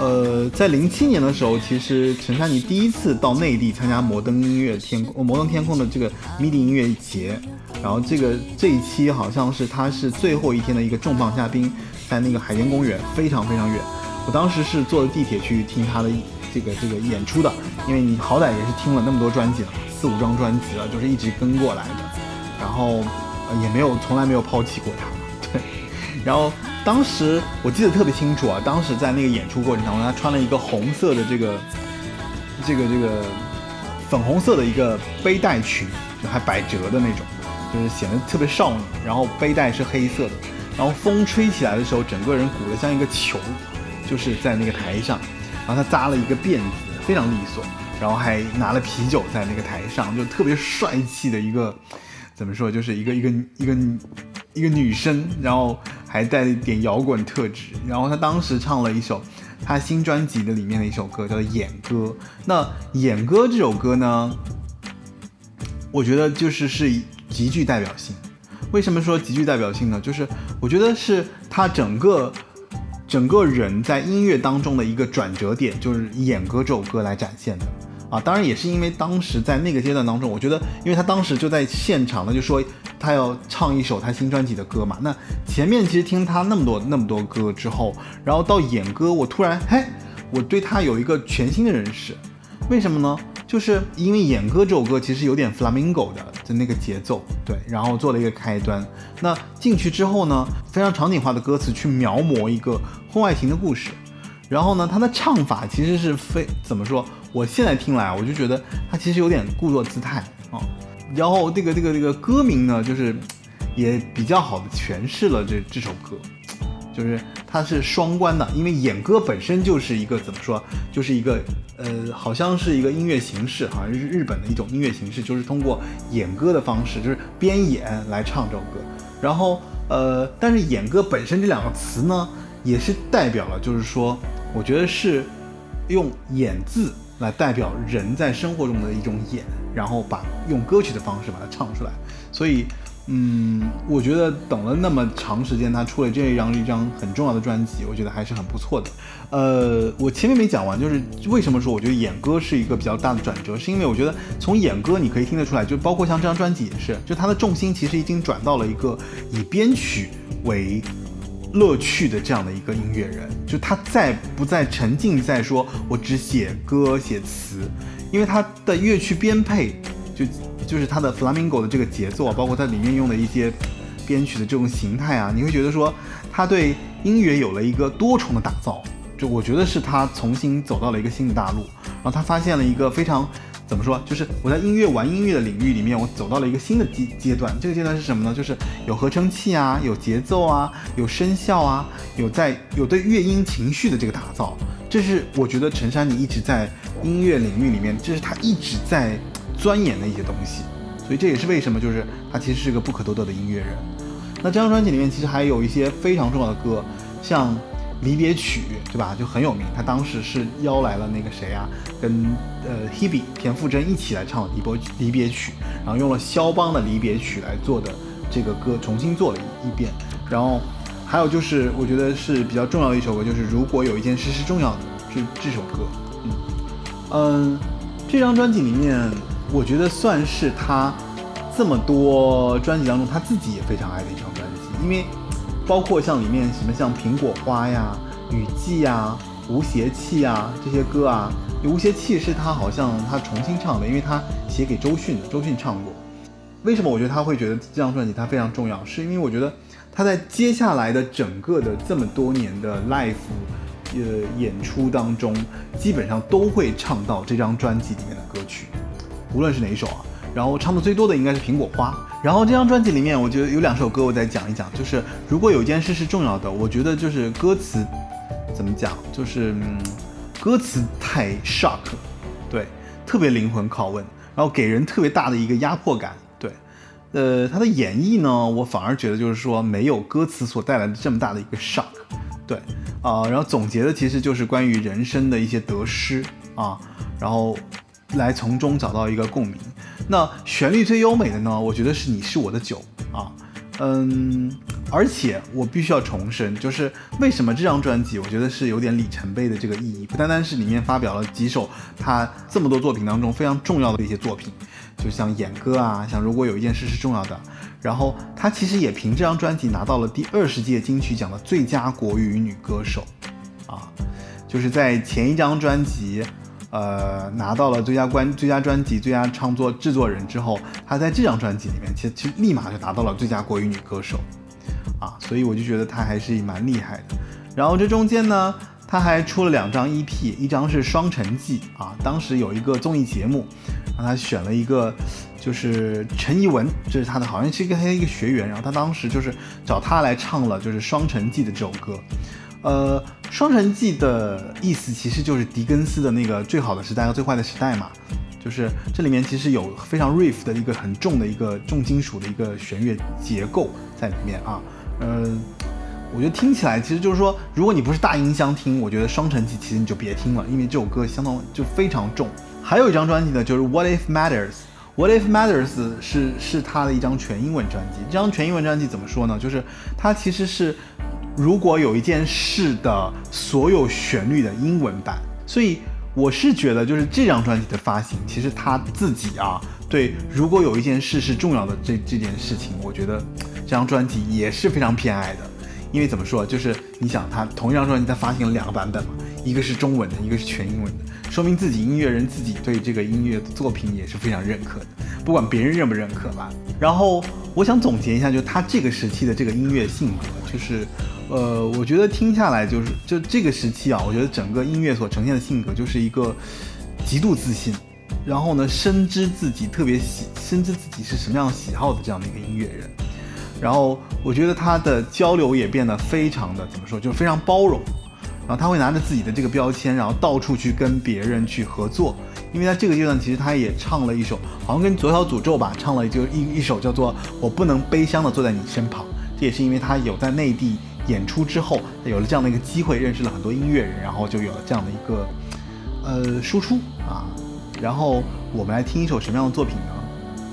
呃，在零七年的时候，其实陈珊妮第一次到内地参加摩登音乐天空、摩登天空的这个 MIDI 音乐节，然后这个这一期好像是他是最后一天的一个重磅嘉宾，在那个海淀公园，非常非常远。我当时是坐的地铁去听他的这个这个演出的，因为你好歹也是听了那么多专辑了，四五张专辑了，就是一直跟过来的，然后、也没有从来没有抛弃过他，对。然后当时我记得特别清楚啊，当时在那个演出过程当中，他穿了一个红色的这个这个这个粉红色的一个背带裙，还百褶的那种，就是显得特别少女。然后背带是黑色的，然后风吹起来的时候，整个人鼓得像一个球，就是在那个台上。然后他扎了一个辫子，非常利索，然后还拿了啤酒在那个台上，就特别帅气的一个，怎么说，就是一个一个一个一个女生，然后还带了一点摇滚特质。然后他当时唱了一首他新专辑的里面的一首歌，叫做《演歌》。那《演歌》这首歌呢，我觉得就是是极具代表性。为什么说极具代表性呢？就是我觉得是他整个整个人在音乐当中的一个转折点，就是《演歌》这首歌来展现的啊。当然也是因为当时在那个阶段当中，我觉得，因为他当时就在现场呢，就说他要唱一首他新专辑的歌嘛。那前面其实听他那么多那么多歌之后，然后到演歌，我突然嘿，我对他有一个全新的认识。为什么呢？就是因为《演歌》这首歌其实有点 flamingo 的的那个节奏，对，然后做了一个开端。那进去之后呢，非常场景化的歌词去描摹一个婚外情的故事，然后呢，他的唱法其实是非怎么说？我现在听来，我就觉得他其实有点故作姿态啊。然后这个这个这个歌名呢，就是也比较好的诠释了这这首歌。就是它是双关的，因为演歌本身就是一个怎么说，就是一个呃，好像是一个音乐形式，好像是日本的一种音乐形式，就是通过演歌的方式，就是边演来唱这首歌。然后呃，但是演歌本身这两个词呢，也是代表了，就是说，我觉得是用演字来代表人在生活中的一种演，然后把用歌曲的方式把它唱出来，所以。嗯，我觉得等了那么长时间，他出了这样一张很重要的专辑，我觉得还是很不错的。呃，我前面没讲完，就是为什么说我觉得演歌是一个比较大的转折，是因为我觉得从演歌你可以听得出来，就包括像这张专辑也是，就它的重心其实已经转到了一个以编曲为乐趣的这样的一个音乐人，就他再不再沉浸在说我只写歌写词，因为他的乐曲编配就。就是它的 flamingo 的这个节奏啊，包括它里面用的一些编曲的这种形态啊，你会觉得说他对音乐有了一个多重的打造。就我觉得是他重新走到了一个新的大陆，然后他发现了一个非常怎么说，就是我在音乐玩音乐的领域里面，我走到了一个新的阶阶段。这个阶段是什么呢？就是有合成器啊，有节奏啊，有声效啊，有在有对乐音情绪的这个打造。这是我觉得陈珊妮一直在音乐领域里面，这是她一直在钻研的一些东西，所以这也是为什么就是他其实是个不可多得的音乐人。那这张专辑里面其实还有一些非常重要的歌，像《离别曲》，对吧？就很有名。他当时是邀来了那个谁啊，跟呃 Hebe 田馥甄一起来唱《离别离别曲》，然后用了肖邦的《离别曲》来做的这个歌，重新做了一一遍。然后还有就是我觉得是比较重要的一首歌，就是如果有一件事是重要的，这这首歌，嗯嗯，这张专辑里面，我觉得算是他这么多专辑当中他自己也非常爱的一张专辑，因为包括像里面什么像苹果花呀、雨季呀、无邪气啊这些歌啊，无邪气是他好像他重新唱的，因为他写给周迅的，周迅唱过。为什么我觉得他会觉得这张专辑他非常重要？是因为我觉得他在接下来的整个的这么多年的 life 呃演出当中，基本上都会唱到这张专辑里面的歌曲，无论是哪一首啊。然后唱的最多的应该是《苹果花》。然后这张专辑里面，我觉得有两首歌我再讲一讲，就是如果有一件事是重要的，我觉得就是歌词怎么讲，就是嗯，歌词太 shock，对，特别灵魂拷问，然后给人特别大的一个压迫感。对，呃，他的演绎呢，我反而觉得就是说没有歌词所带来的这么大的一个 shock。对，啊、然后总结的其实就是关于人生的一些得失啊，然后来从中找到一个共鸣。那旋律最优美的呢，我觉得是《你是我的酒》啊，嗯，而且我必须要重申，就是为什么这张专辑我觉得是有点里程碑的这个意义，不单单是里面发表了几首他这么多作品当中非常重要的一些作品，就像演歌啊，像如果有一件事是重要的，然后他其实也凭这张专辑拿到了第二十届金曲奖的最佳国语女歌手，啊，就是在前一张专辑。呃，拿到了最佳关最佳专辑、最佳创作制作人之后，她在这张专辑里面，其实其实立马就拿到了最佳国语女歌手，啊，所以我就觉得她还是蛮厉害的。然后这中间呢，她还出了两张 EP，一张是《双城记》啊，当时有一个综艺节目，让她选了一个就是陈怡文，这是她的好像是一个她一个学员，然后她当时就是找她来唱了就是《双城记》的这首歌。呃，《双城记》的意思其实就是狄更斯的那个最好的时代和最坏的时代嘛，就是这里面其实有非常 riff 的一个很重的一个重金属的一个弦乐结构在里面啊。嗯、我觉得听起来其实就是说，如果你不是大音箱听，我觉得《双城记》其实你就别听了，因为这首歌相当就非常重。还有一张专辑呢，就是《What If Matters》。What If Matters 是是他的一张全英文专辑。这张全英文专辑怎么说呢？就是它其实是如果有一件事的所有旋律的英文版，所以我是觉得就是这张专辑的发行，其实他自己啊，对如果有一件事是重要的这这件事情，我觉得这张专辑也是非常偏爱的。因为怎么说，就是你想，他同一张专辑他发行了两个版本嘛，一个是中文的，一个是全英文的，说明自己音乐人自己对这个音乐作品也是非常认可的，不管别人认不认可吧。然后我想总结一下，就是他这个时期的这个音乐性格，就是，呃，我觉得听下来就是就这个时期啊，我觉得整个音乐所呈现的性格就是一个极度自信，然后呢，深知自己特别喜，深知自己是什么样喜好的这样的一个音乐人。然后我觉得他的交流也变得非常的怎么说，就是非常包容。然后他会拿着自己的这个标签，然后到处去跟别人去合作。因为在这个阶段，其实他也唱了一首，好像跟左小诅咒吧，唱了就一一首叫做《我不能悲伤的坐在你身旁》。这也是因为他有在内地演出之后，有了这样的一个机会，认识了很多音乐人，然后就有了这样的一个呃输出啊。然后我们来听一首什么样的作品呢？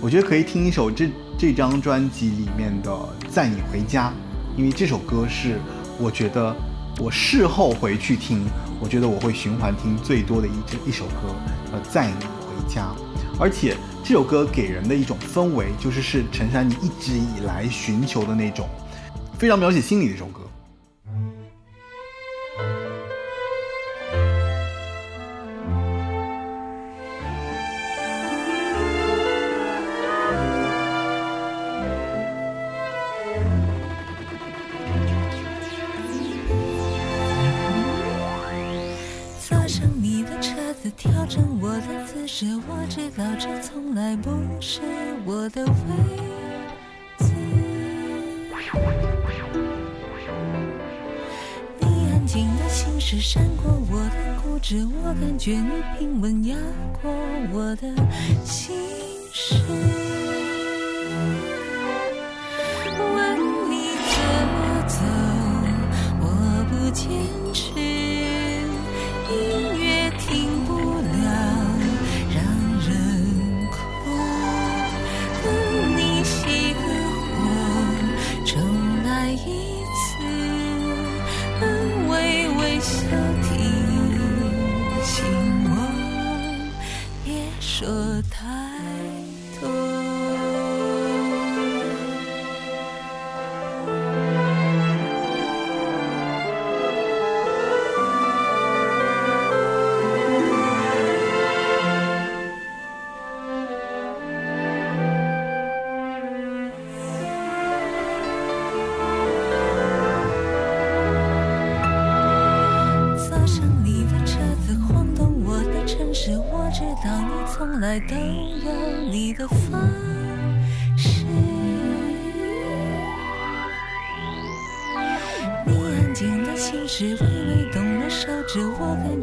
我觉得可以听一首这这张专辑里面的《载你回家》，因为这首歌是我觉得我事后回去听，我觉得我会循环听最多的一支一首歌，呃，《载你回家》，而且这首歌给人的一种氛围，就是是陈珊妮一直以来寻求的那种非常描写心理的一首歌。坐上你的车子，调整我的姿势，我知道这从来不是我的位置。是闪过我的固执，我感觉你平稳压过我的心事。问你怎么走，我不见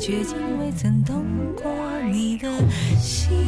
却竟未曾动过你的心。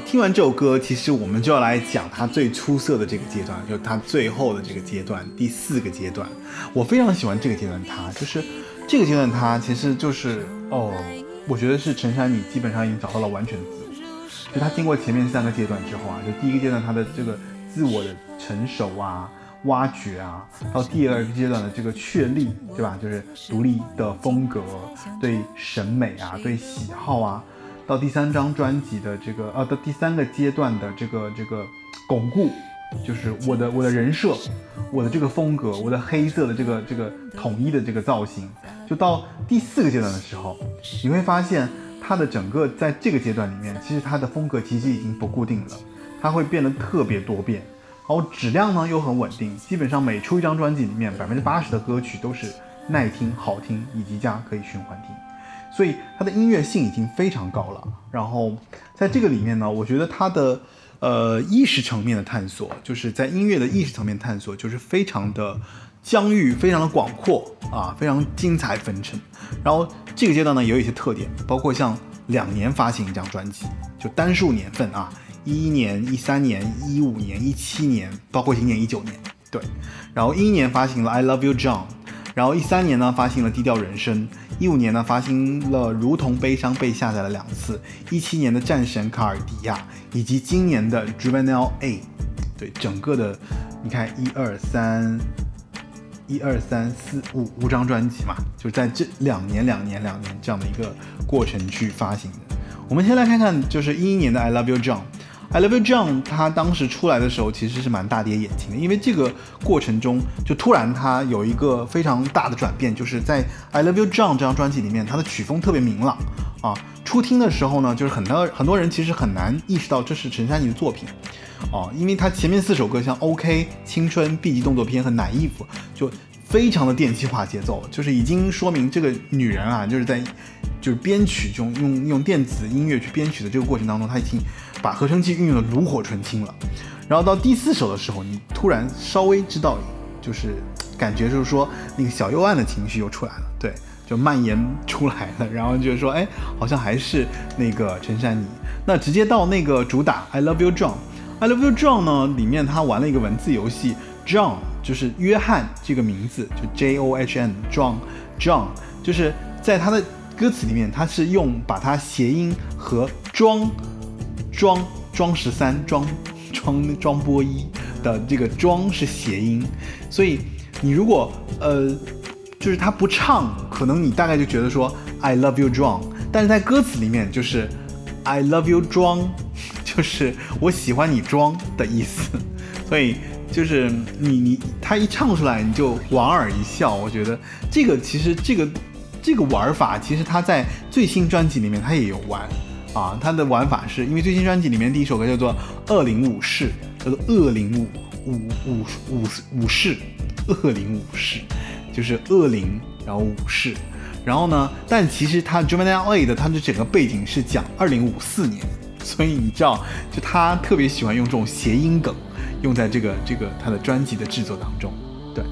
听完这首歌，其实我们就要来讲他最出色的这个阶段，就是他最后的这个阶段，第四个阶段。我非常喜欢这个阶段他，就是这个阶段他其实就是哦，我觉得是陈珊妮基本上已经找到了完全自我。就他经过前面三个阶段之后啊，就第一个阶段他的这个自我的成熟啊、挖掘啊，到第二个阶段的这个确立，对吧？就是独立的风格、对审美啊、对喜好啊，到第三张专辑的这个呃，到第三个阶段的这个这个巩固，就是我的我的人设，我的这个风格，我的黑色的这个这个统一的这个造型，就到第四个阶段的时候，你会发现它的整个在这个阶段里面，其实它的风格其实已经不固定了，它会变得特别多变，然后质量呢又很稳定，基本上每出一张专辑里面，百分之八十的歌曲都是耐听、好听以及加可以循环听。所以它的音乐性已经非常高了。然后在这个里面呢，我觉得它的呃意识层面的探索，就是在音乐的意识层面探索，就是非常的疆域，非常的广阔啊，非常精彩纷呈。然后这个阶段呢，也有一些特点，包括像两年发行一张专辑，就单数年份啊，一一年、一三年、一五年、一七年，包括今年一九年，对。然后一一年发行了《I Love You John》，然后一三年呢发行了《低调人生》，一五年呢发行了《如同悲伤》，被下载了两次，一七年的《战神卡尔迪亚》，以及今年的《Juvenile A》。对，整个的你看一二三。一二三四五五张专辑嘛，就是在这两年、两年、两年这样的一个过程去发行的。我们先来看看，就是一一年的《I Love You John》，《I Love You John》他当时出来的时候其实是蛮大跌眼镜的，因为这个过程中就突然他有一个非常大的转变，就是在《I Love You John》这张专辑里面，他的曲风特别明朗啊。初听的时候呢，就是很多很多人其实很难意识到这是陈珊妮的作品。哦，因为它前面四首歌像《OK》、《青春》、《B 级动作片》和《男衣服》就非常的电气化节奏，就是已经说明这个女人啊，就是在就是编曲中用用电子音乐去编曲的这个过程当中，他已经把合成器运用的炉火纯青了。然后到第四首的时候，你突然稍微知道，就是感觉就是说那个小幽暗的情绪又出来了，对，就蔓延出来了。然后就是说，哎，好像还是那个陈珊妮。那直接到那个主打《I Love You John》。I Love You John 呢，里面他玩了一个文字游戏，John 就是约翰这个名字，就 J O H N John John，就是在他的歌词里面它是用把它谐音和庄庄庄十三庄庄庄波一的这个庄是谐音，所以你如果呃就是他不唱，可能你大概就觉得说 I love you 庄，但是在歌词里面就是 I love you 庄，就是我喜欢你庄的意思，所以就是你你他一唱出来你就莞尔一笑，我觉得这个其实这个这个玩法其实他在最新专辑里面他也有玩啊，他的玩法是因为最新专辑里面第一首歌叫做《恶灵武士》，叫做《恶灵武武武武武士》，恶灵武士就是恶灵，然后武士。然后呢？但其实他 Juvenile A 的他的整个背景是讲二零五四年，所以你知道，就他特别喜欢用这种谐音梗，用在这个这个他的专辑的制作当中。对。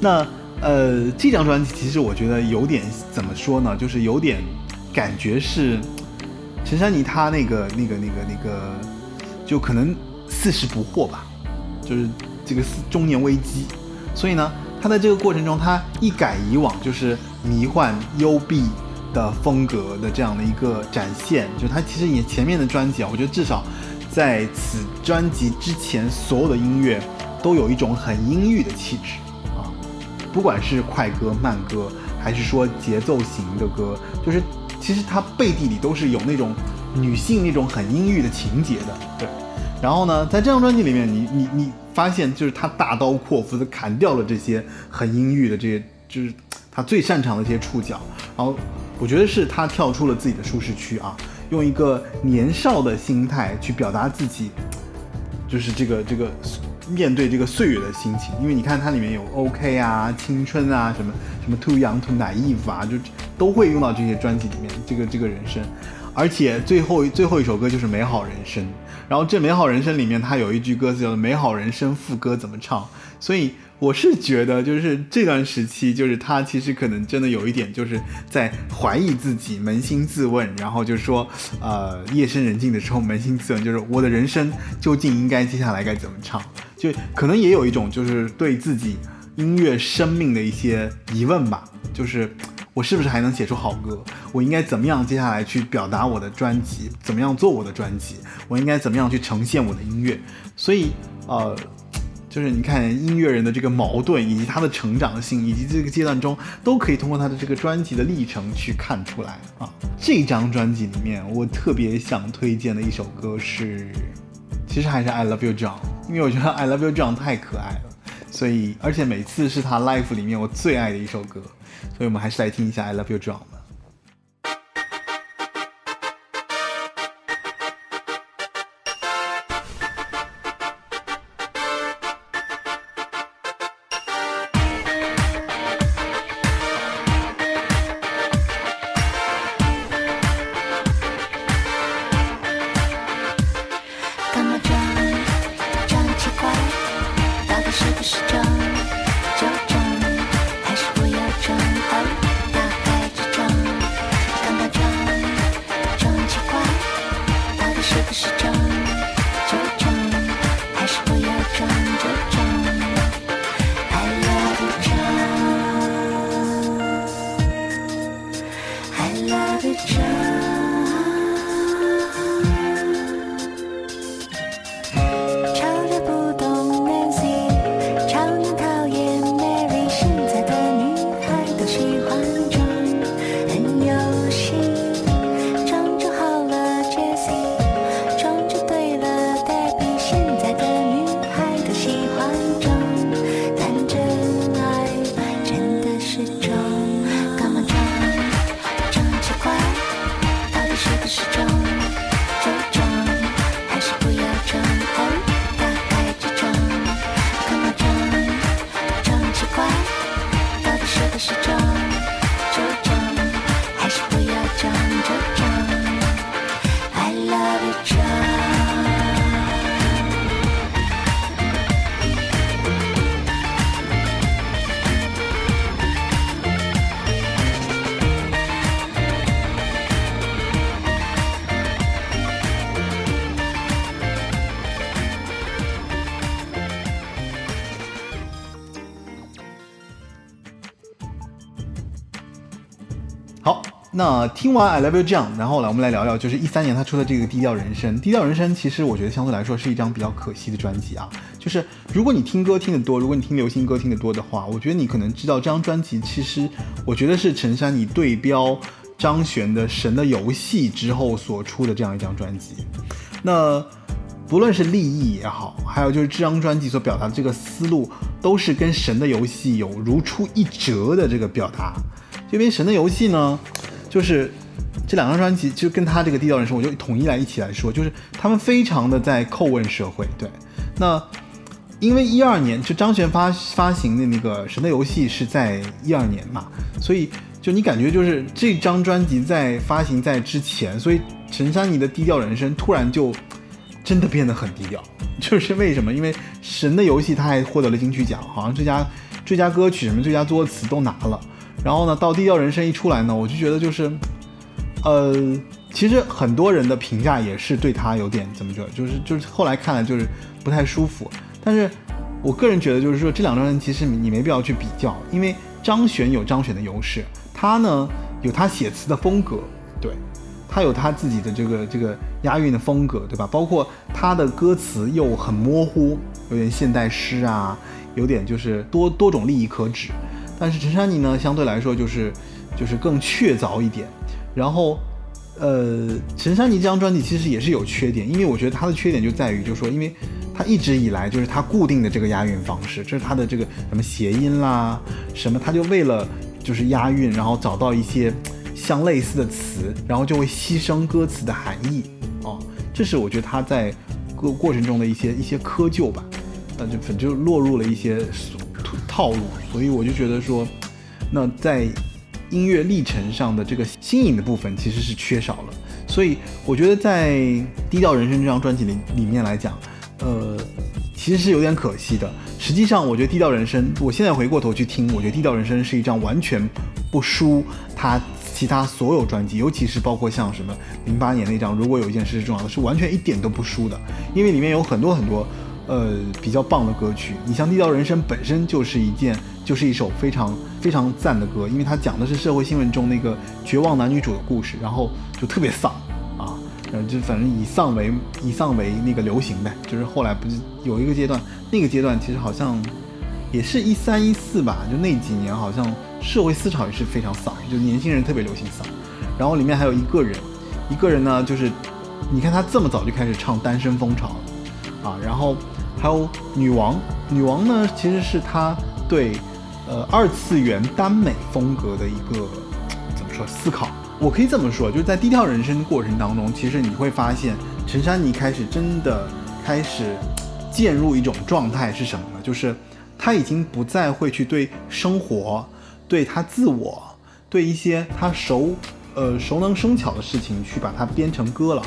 那呃，这张专辑其实我觉得有点怎么说呢？就是有点感觉是陈珊妮她那个那个那个那个，就可能四十不惑吧，就是这个四中年危机，所以呢。他在这个过程中，他一改以往就是迷幻幽闭的风格的这样的一个展现，就他其实也前面的专辑啊，我觉得至少在此专辑之前，所有的音乐都有一种很阴郁的气质，不管是快歌、慢歌，还是说节奏型的歌，就是其实他背地里都是有那种女性那种很阴郁的情节的，对。然后呢，在这张专辑里面，你你你。发现就是他大刀阔斧的砍掉了这些很阴郁的这些，就是他最擅长的这些触角。然后我觉得是他跳出了自己的舒适区啊，用一个年少的心态去表达自己，就是这个这个面对这个岁月的心情。因为你看它里面有 OK 啊、青春啊、什么什么 Too Young Too Naive 啊，就都会用到这些专辑里面。这个这个人生，而且最后最后一首歌就是美好人生。然后这美好人生里面，它有一句歌词叫做“美好人生”，副歌怎么唱？所以我是觉得，就是这段时期，就是他其实可能真的有一点，就是在怀疑自己，扪心自问，然后就是说，呃，夜深人静的时候扪心自问，就是我的人生究竟应该接下来该怎么唱？就可能也有一种就是对自己音乐生命的一些疑问吧，就是。我是不是还能写出好歌？我应该怎么样接下来去表达我的专辑？怎么样做我的专辑？我应该怎么样去呈现我的音乐？所以，呃，就是你看音乐人的这个矛盾，以及他的成长性，以及这个阶段中，都可以通过他的这个专辑的历程去看出来啊。这张专辑里面，我特别想推荐的一首歌是，其实还是 I Love You John，因为我觉得 I Love You John 太可爱了，所以而且每次是他 Life 里面我最爱的一首歌。所以我们还是来听一下《I Love You John》。吧，那听完《I Love You》这样，然后来我们来聊聊，就是一三年他出的这个《低调人生》。《低调人生》其实我觉得相对来说是一张比较可惜的专辑啊。就是如果你听歌听得多，如果你听流行歌听得多的话，我觉得你可能知道这张专辑其实我觉得是陈珊妮对标张悬的《神的游戏》之后所出的这样一张专辑。那不论是立意也好，还有就是这张专辑所表达的这个思路，都是跟《神的游戏》有如出一辙的这个表达。这边《神的游戏》呢，就是这两张专辑，就跟他这个低调人生，我就统一来一起来说，就是他们非常的在叩问社会。对，那因为一二年就张悬发发行的那个《神的游戏》是在一二年嘛，所以就你感觉就是这张专辑在发行在之前，所以陈珊妮的低调人生突然就真的变得很低调。就是为什么？因为《神的游戏》他还获得了金曲奖，好像最佳最佳歌曲什么最佳作词都拿了。然后呢，到《低调人生》一出来呢，我就觉得就是，呃，其实很多人的评价也是对他有点怎么着，就是就是后来看了就是不太舒服。但是我个人觉得就是说这两张人其实你没必要去比较，因为张悬有张悬的优势，他呢有他写词的风格，对他有他自己的这个这个押韵的风格，对吧？包括他的歌词又很模糊，有点现代诗啊，有点就是多多种利益可指。但是陈珊妮呢，相对来说就是就是更确凿一点。然后，呃，陈珊妮这张专辑其实也是有缺点，因为我觉得她的缺点就在于，就是说，因为她一直以来就是她固定的这个押韵方式，这是她的这个什么谐音啦，什么，她就为了就是押韵，然后找到一些相类似的词，然后就会牺牲歌词的含义哦。这是我觉得她在过过程中的一些一些窠臼吧，那就反就落入了一些。套路，所以我就觉得说，那在音乐历程上的这个新颖的部分其实是缺少了。所以我觉得在《低调人生》这张专辑里里面来讲，呃，其实是有点可惜的。实际上，我觉得《低调人生》，我现在回过头去听，我觉得《低调人生》是一张完全不输他其他所有专辑，尤其是包括像什么零八年那张《如果有一件事是重要的》，是完全一点都不输的，因为里面有很多很多。呃，比较棒的歌曲，你像《地道人生》本身就是一件，就是一首非常非常赞的歌，因为它讲的是社会新闻中那个绝望男女主的故事，然后就特别丧啊，呃，就反正以丧为以丧为那个流行呗，就是后来不是有一个阶段，那个阶段其实好像也是一三一四吧，就那几年好像社会思潮也是非常丧，就年轻人特别流行丧，然后里面还有一个人，一个人呢，就是你看他这么早就开始唱单身风潮啊，然后。还有女王，女王呢，其实是她对，呃，二次元耽美风格的一个怎么说思考？我可以这么说，就是在低调人生过程当中，其实你会发现陈珊妮开始真的开始渐入一种状态是什么呢？就是她已经不再会去对生活、对她自我、对一些她熟呃熟能生巧的事情去把它编成歌了。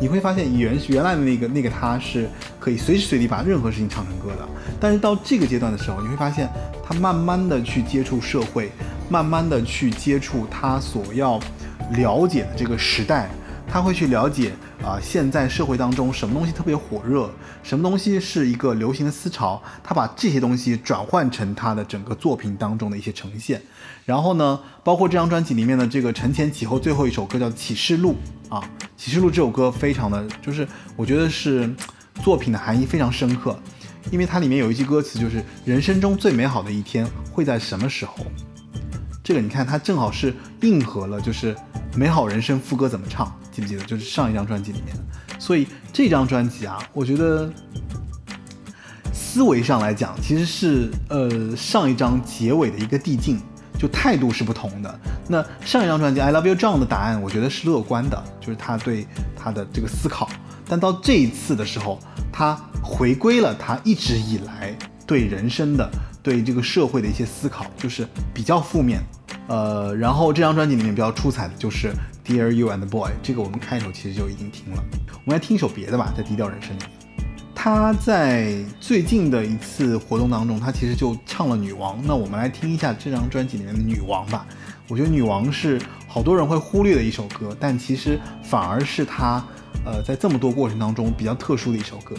你会发现原原来的那个那个他是可以随时随地把任何事情唱成歌的，但是到这个阶段的时候，你会发现他慢慢的去接触社会，慢慢的去接触他所要了解的这个时代，他会去了解啊现在社会当中什么东西特别火热，什么东西是一个流行的思潮，他把这些东西转换成他的整个作品当中的一些呈现。然后呢，包括这张专辑里面的这个承前启后最后一首歌叫《启示录》啊，《启示录》这首歌非常的，就是我觉得是作品的含义非常深刻，因为它里面有一句歌词就是“人生中最美好的一天会在什么时候”，这个你看它正好是应和了就是美好人生副歌怎么唱，记不记得？就是上一张专辑里面的，所以这张专辑啊，我觉得思维上来讲其实是呃上一张结尾的一个递进。就态度是不同的。那上一张专辑《I Love You》这样的答案，我觉得是乐观的，就是他对他的这个思考。但到这一次的时候，他回归了他一直以来对人生的、对这个社会的一些思考，就是比较负面。呃，然后这张专辑里面比较出彩的就是《Dear You and Boy》，这个我们开头其实就已经听了。我们来听一首别的吧，在低调人生里面。他在最近的一次活动当中，他其实就唱了《女王》。那我们来听一下这张专辑里面的《女王》吧。我觉得《女王》是好多人会忽略的一首歌，但其实反而是他，呃，在这么多过程当中比较特殊的一首歌。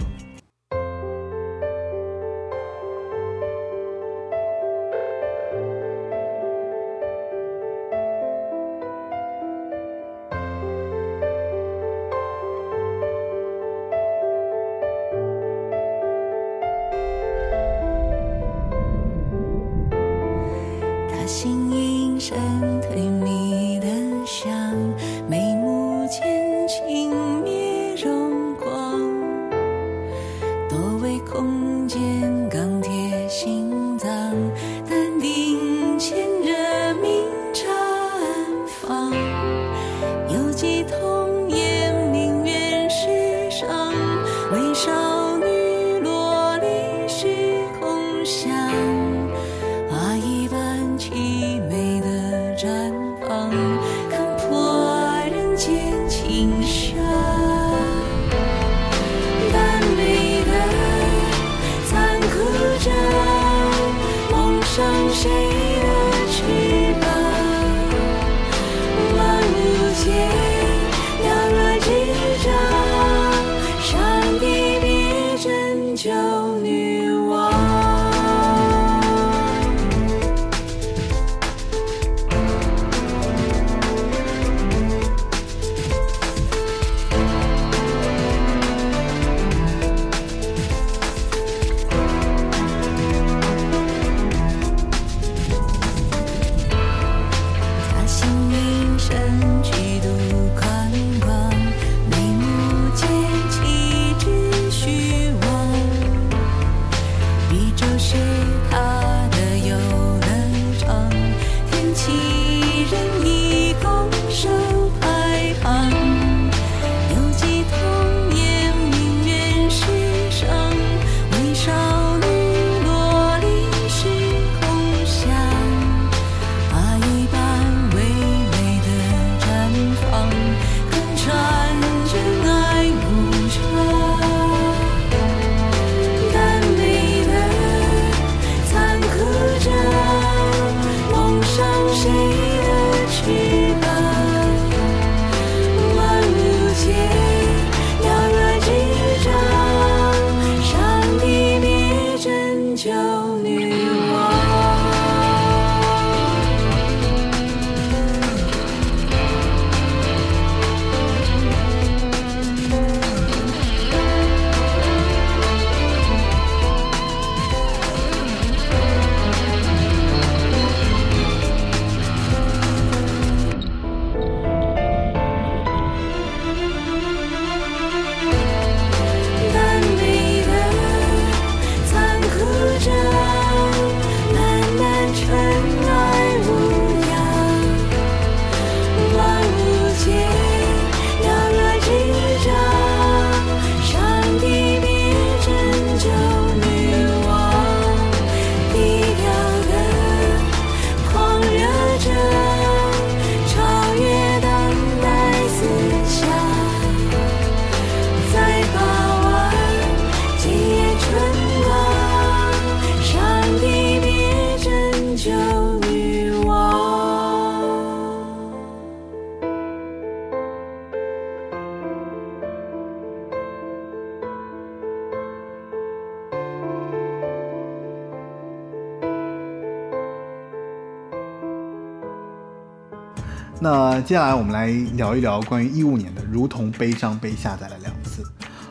接下来我们来聊一聊关于一五年的《如同悲伤》被下载了两次。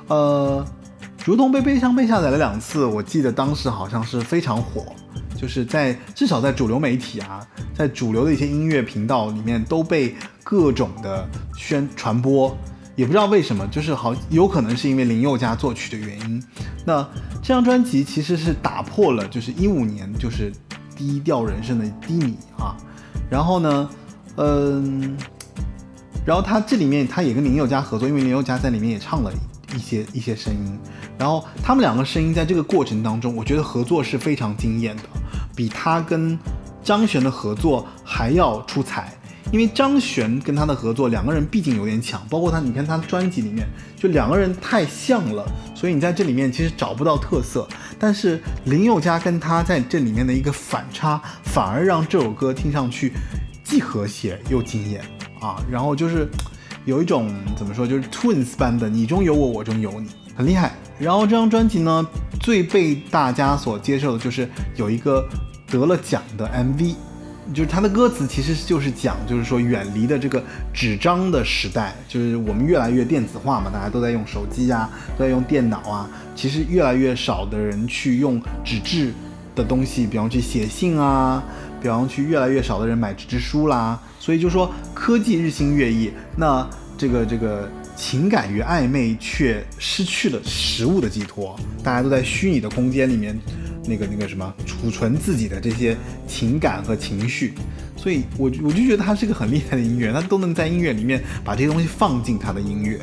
呃，《如同被悲伤》被下载了两次，我记得当时好像是非常火，就是在至少在主流媒体啊，在主流的一些音乐频道里面都被各种的宣传播。也不知道为什么，就是好有可能是因为林宥嘉作曲的原因。那这张专辑其实是打破了就是一五年就是低调人生的低迷啊。然后呢，嗯，然后他这里面他也跟林宥嘉合作，因为林宥嘉在里面也唱了一些一些声音，然后他们两个声音在这个过程当中，我觉得合作是非常惊艳的，比他跟张悬的合作还要出彩。因为张悬跟他的合作，两个人毕竟有点抢，包括他，你看他专辑里面就两个人太像了，所以你在这里面其实找不到特色。但是林宥嘉跟他在这里面的一个反差，反而让这首歌听上去既和谐又惊艳啊。然后就是有一种怎么说，就是 twins 般的你中有我，我中有你，很厉害。然后这张专辑呢，最被大家所接受的就是有一个得了奖的 MV。就是它的歌词其实就是讲，就是说远离的这个纸张的时代，就是我们越来越电子化嘛，大家都在用手机啊，都在用电脑啊，其实越来越少的人去用纸质的东西，比方去写信啊，比方去越来越少的人买纸质书啦，所以就说科技日新月异，那这个这个情感与暧昧却失去了实物的寄托，大家都在虚拟的空间里面。那个那个什么，储存自己的这些情感和情绪，所以我我就觉得他是个很厉害的音乐，他都能在音乐里面把这些东西放进他的音乐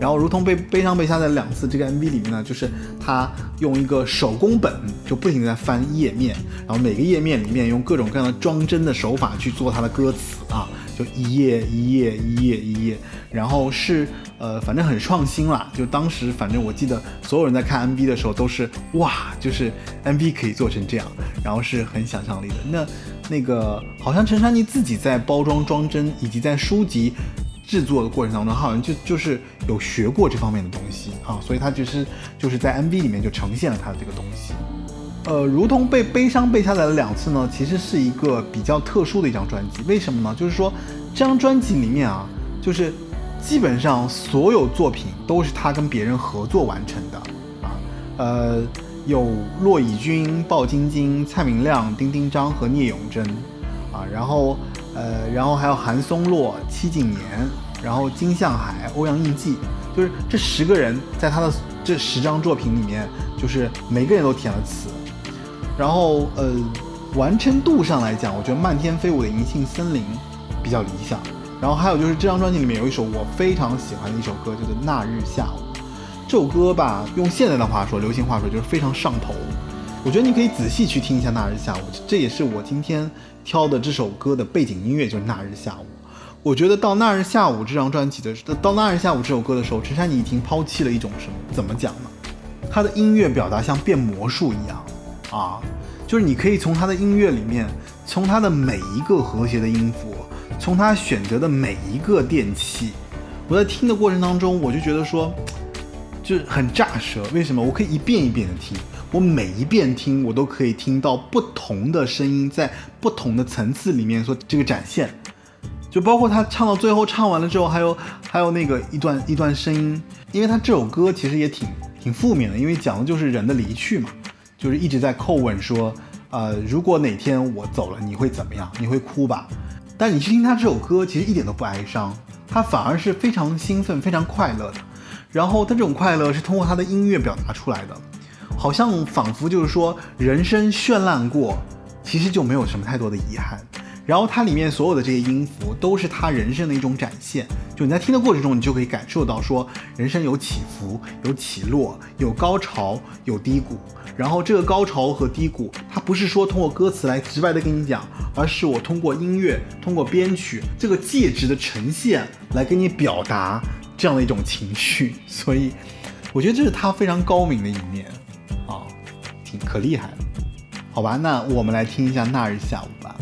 然后如同被悲伤被下载两次，这个 MV 里面呢，就是他用一个手工本就不停地在翻页面，然后每个页面里面用各种各样的装帧的手法去做他的歌词啊，就一页一页一页一页，然后是呃反正很创新啦，就当时反正我记得所有人在看 MV 的时候都是哇，就是 MV 可以做成这样，然后是很想象力的。那那个好像陈珊妮自己在包装装帧以及在书籍。制作的过程当中，好像就就是有学过这方面的东西啊，所以他就是就是在 MV 里面就呈现了他的这个东西。呃，如同被悲伤背下来了两次呢，其实是一个比较特殊的一张专辑。为什么呢？就是说这张专辑里面啊，就是基本上所有作品都是他跟别人合作完成的啊。呃，有骆以军、鲍晶晶、蔡明亮、丁丁张和聂永真啊，然后。呃，然后还有韩松洛、戚景年，然后金向海、欧阳应季，就是这十个人在他的这十张作品里面，就是每个人都填了词。然后呃，完成度上来讲，我觉得漫天飞舞的银杏森林比较理想。然后还有就是这张专辑里面有一首我非常喜欢的一首歌，就是那日下午。这首歌吧，用现在的话说，流行话说，就是非常上头。我觉得你可以仔细去听一下那日下午，这也是我今天。挑的这首歌的背景音乐就是《那日下午》，我觉得到《那日下午》这张专辑的，到《那日下午》这首歌的时候，陈珊妮已经抛弃了一种什么？怎么讲呢？她的音乐表达像变魔术一样啊，就是你可以从她的音乐里面，从她的每一个和谐的音符，从她选择的每一个电器，我在听的过程当中，我就觉得说，就是很炸舌。为什么？我可以一遍一遍的听。我每一遍听，我都可以听到不同的声音在不同的层次里面说这个展现，就包括他唱到最后唱完了之后，还有还有那个一段一段声音，因为他这首歌其实也挺挺负面的，因为讲的就是人的离去嘛，就是一直在叩问说，呃，如果哪天我走了，你会怎么样？你会哭吧？但你去听他这首歌，其实一点都不哀伤，他反而是非常兴奋、非常快乐的，然后他这种快乐是通过他的音乐表达出来的。好像仿佛就是说，人生绚烂过，其实就没有什么太多的遗憾。然后它里面所有的这些音符，都是他人生的一种展现。就你在听的过程中，你就可以感受到说，人生有起伏，有起落，有高潮，有低谷。然后这个高潮和低谷，它不是说通过歌词来直白的跟你讲，而是我通过音乐，通过编曲这个介质的呈现，来给你表达这样的一种情绪。所以，我觉得这是他非常高明的一面啊，挺。可厉害了，好吧，那我们来听一下那日下午吧。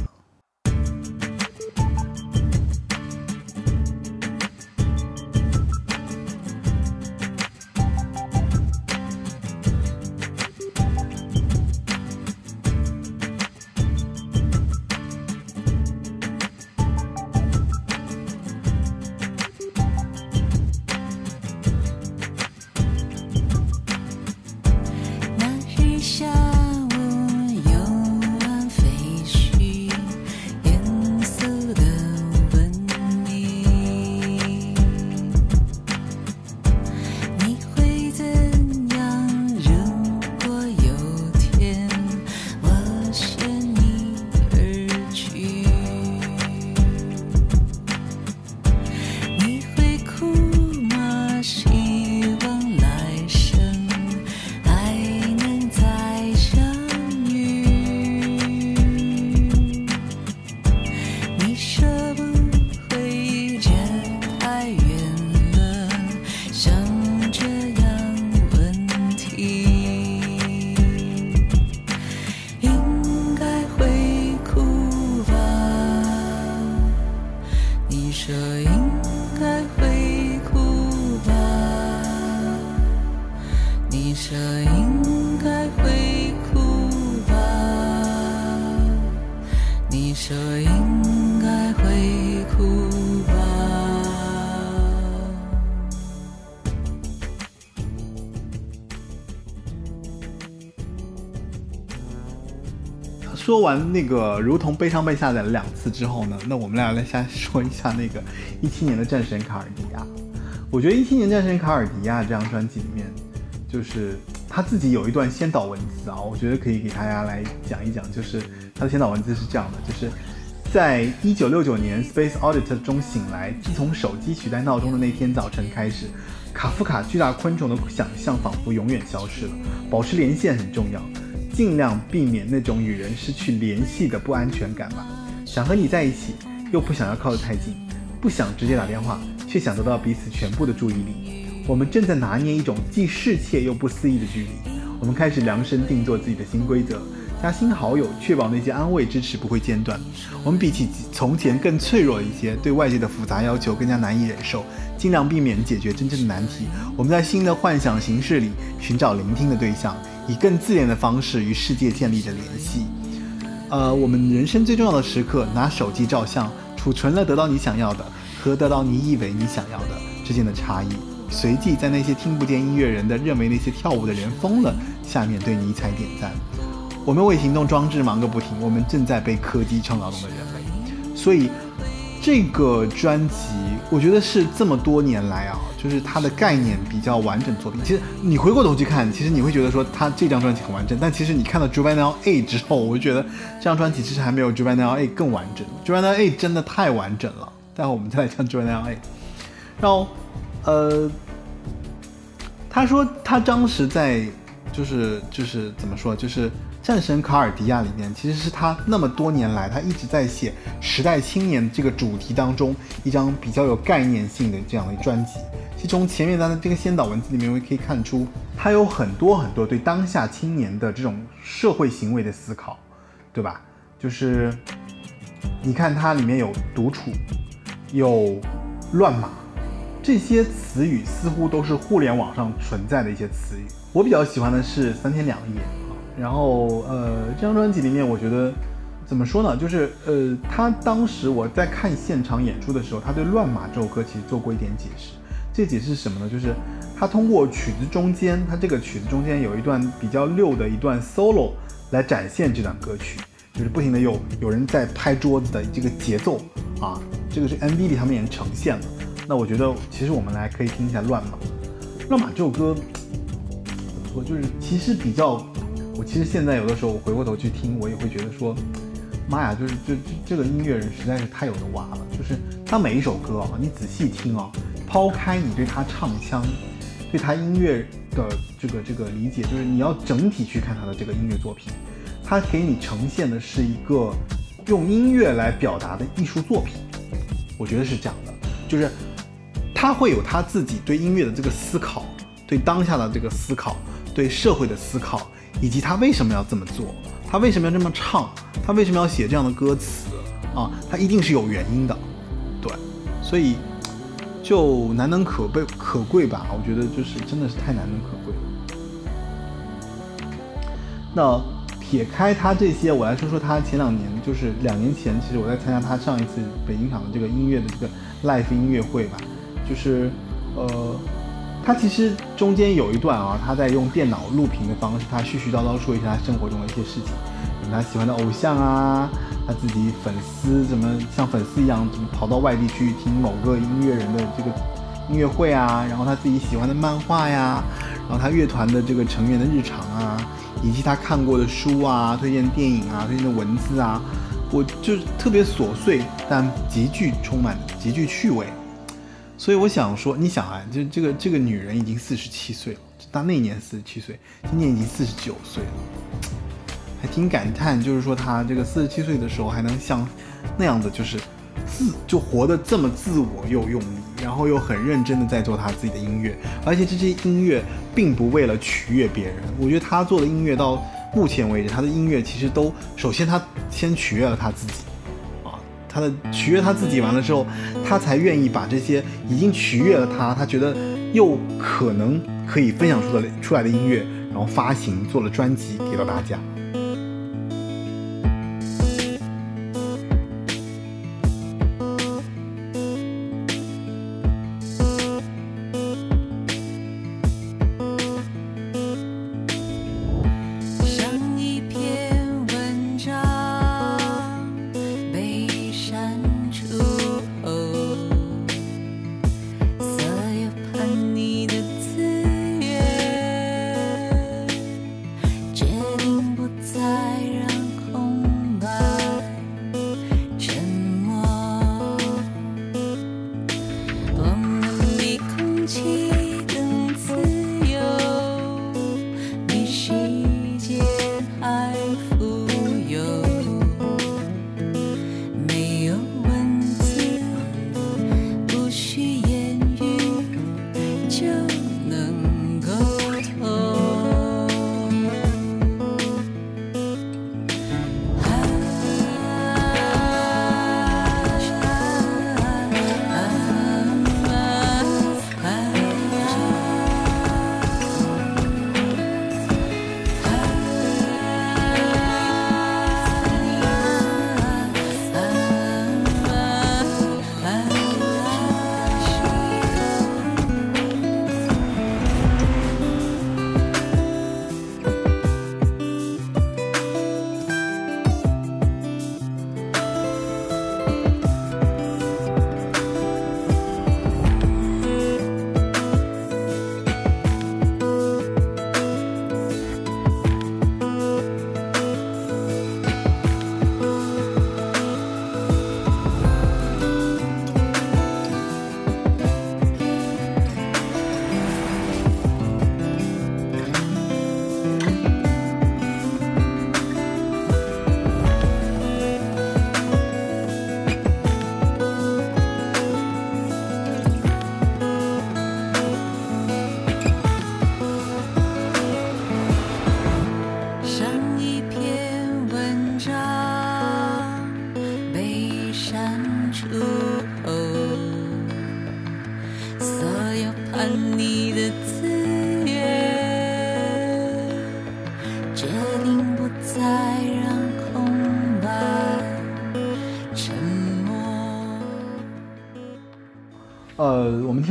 完那个如同悲伤被下载了两次之后呢，那我们俩来先说一下那个一七年的战神卡尔迪亚。我觉得一七年战神卡尔迪亚这张专辑里面，就是他自己有一段先导文字啊，我觉得可以给大家来讲一讲。就是他的先导文字是这样的，就是在一九六九年 Space Audit 中醒来，自从手机取代闹钟的那天早晨开始，卡夫卡巨大昆虫的想象仿佛永远消失了。保持连线很重要，尽量避免那种与人失去联系的不安全感吧。想和你在一起，又不想要靠得太近，不想直接打电话，却想得到彼此全部的注意力。我们正在拿捏一种既适切又不思议的距离。我们开始量身定做自己的新规则，加新好友，确保那些安慰支持不会间断。我们比起从前更脆弱一些，对外界的复杂要求更加难以忍受，尽量避免解决真正的难题。我们在新的幻想形式里寻找聆听的对象，以更自然的方式与世界建立着联系。呃，我们人生最重要的时刻，拿手机照相，储存了得到你想要的和得到你以为你想要的之间的差异。随即在那些听不见音乐人的、认为那些跳舞的人疯了下面对尼采点赞。我们为行动装置忙个不停，我们正在被科技创造中的人类。所以，这个专辑我觉得是这么多年来啊，就是它的概念比较完整作品。其实你回过头去看，其实你会觉得说它这张专辑很完整，但其实你看到 Juvenile A 之后，我就觉得这张专辑其实还没有 Juvenile A 更完整。Juvenile A 真的太完整了。待会我们再来讲 Juvenile A。然后，呃，他说他当时在就是就是怎么说，就是《战神卡尔迪亚》里面，其实是他那么多年来他一直在写时代青年这个主题当中一张比较有概念性的这样的专辑。其中前面的这个先导文字里面，我们可以看出他有很多很多对当下青年的这种社会行为的思考，对吧？就是你看它里面有独处，有乱码。这些词语似乎都是互联网上存在的一些词语。我比较喜欢的是三天两夜，然后呃，这张专辑里面，我觉得怎么说呢？就是呃，他当时我在看现场演出的时候，他对《乱马》这首歌其实做过一点解释。这解释是什么呢？就是他通过曲子中间，他这个曲子中间有一段比较溜的一段 solo 来展现这段歌曲，就是不停的有有人在拍桌子的这个节奏啊，这个是 MV 里他们也呈现了。那我觉得，其实我们来可以听一下《乱马》。《乱马》这首歌，怎么说就是其实比较，其实现在有的时候我回过头去听，我也会觉得说，妈呀，就是这这这个音乐人实在是太有的挖了。就是他每一首歌啊，你仔细听啊，抛开你对他唱腔、对他音乐的这个这个理解，就是你要整体去看他的这个音乐作品，他给你呈现的是一个用音乐来表达的艺术作品。我觉得是这样的，就是。他会有他自己对音乐的这个思考，对当下的这个思考，对社会的思考，以及他为什么要这么做，他为什么要这么唱，他为什么要写这样的歌词啊？他一定是有原因的，对，所以就难能可贵可贵吧？我觉得就是真的是太难能可贵了。那撇开他这些，我来说说他前两年，就是两年前，其实我在参加他上一次北京场的这个音乐的这个 live 音乐会吧。就是，呃，他其实中间有一段啊，他在用电脑录屏的方式，他絮絮叨叨说一下他生活中的一些事情，他喜欢的偶像啊，他自己粉丝怎么像粉丝一样，怎么跑到外地去听某个音乐人的这个音乐会啊，然后他自己喜欢的漫画呀，然后他乐团的这个成员的日常啊，以及他看过的书啊，推荐电影啊，推荐的文字啊，我就是特别琐碎，但极具充满极具趣味。所以我想说，你想啊，就这个这个女人已经四十七岁了，她那年四十七岁，今年已经四十九岁了，还挺感叹，就是说她这个四十七岁的时候还能像那样的，就是自就活得这么自我又用力，然后又很认真的在做她自己的音乐，而且这些音乐并不为了取悦别人。我觉得她做的音乐到目前为止，她的音乐其实都首先她先取悦了她自己。他的取悦他自己完了之后，他才愿意把这些已经取悦了他，他觉得又可能可以分享出的出来的音乐，然后发行做了专辑给到大家。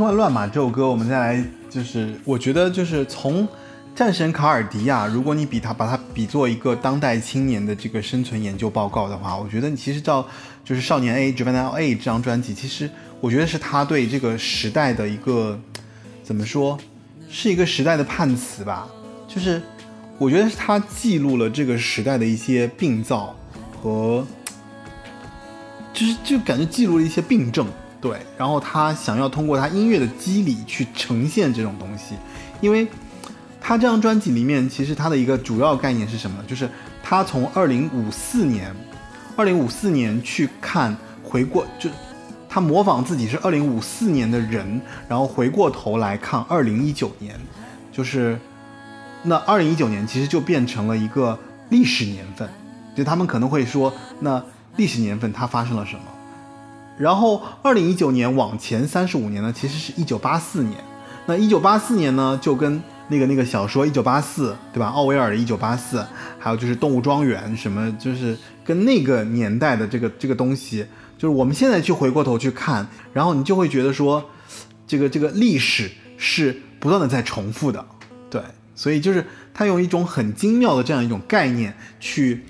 听完《乱马》这首歌，我们再来就是，我觉得就是从战神卡尔迪亚，如果你比他把他比作一个当代青年的这个生存研究报告的话，我觉得你其实照就是《少年 A》《Juvenile A》这张专辑，其实我觉得是他对这个时代的一个怎么说，是一个时代的判词吧，就是我觉得是他记录了这个时代的一些病灶和。就是就感觉记录了一些病症，对，然后他想要通过他音乐的机理去呈现这种东西，因为他这张专辑里面其实他的一个主要概念是什么呢？就是他从二零五四年，二零五四年去看回过，就他模仿自己是二零五四年的人，然后回过头来看二零一九年，就是那二零一九年其实就变成了一个历史年份，就他们可能会说那。历史年份它发生了什么？然后二零一九年往前三十五年呢，其实是一九八四年。那一九八四年呢，就跟那个那个小说《一九八四》，对吧？奥威尔的《一九八四》，还有就是《动物庄园》什么，就是跟那个年代的这个这个东西，就是我们现在去回过头去看，然后你就会觉得说，这个这个历史是不断的在重复的，对。所以就是他用一种很精妙的这样一种概念去。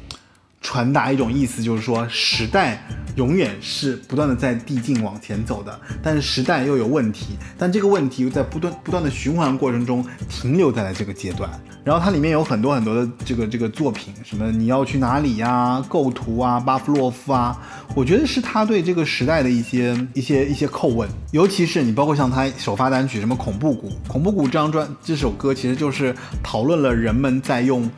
传达一种意思，就是说时代永远是不断的在递进往前走的，但是时代又有问题，但这个问题又在不断不断的循环过程中停留在了这个阶段。然后它里面有很多很多的这个这个作品，什么你要去哪里呀、构图啊、巴甫洛夫啊，我觉得是他对这个时代的一些一些一些叩问，尤其是你包括像他首发单曲什么恐怖谷，恐怖谷这张专这首歌其实就是讨论了人们在用。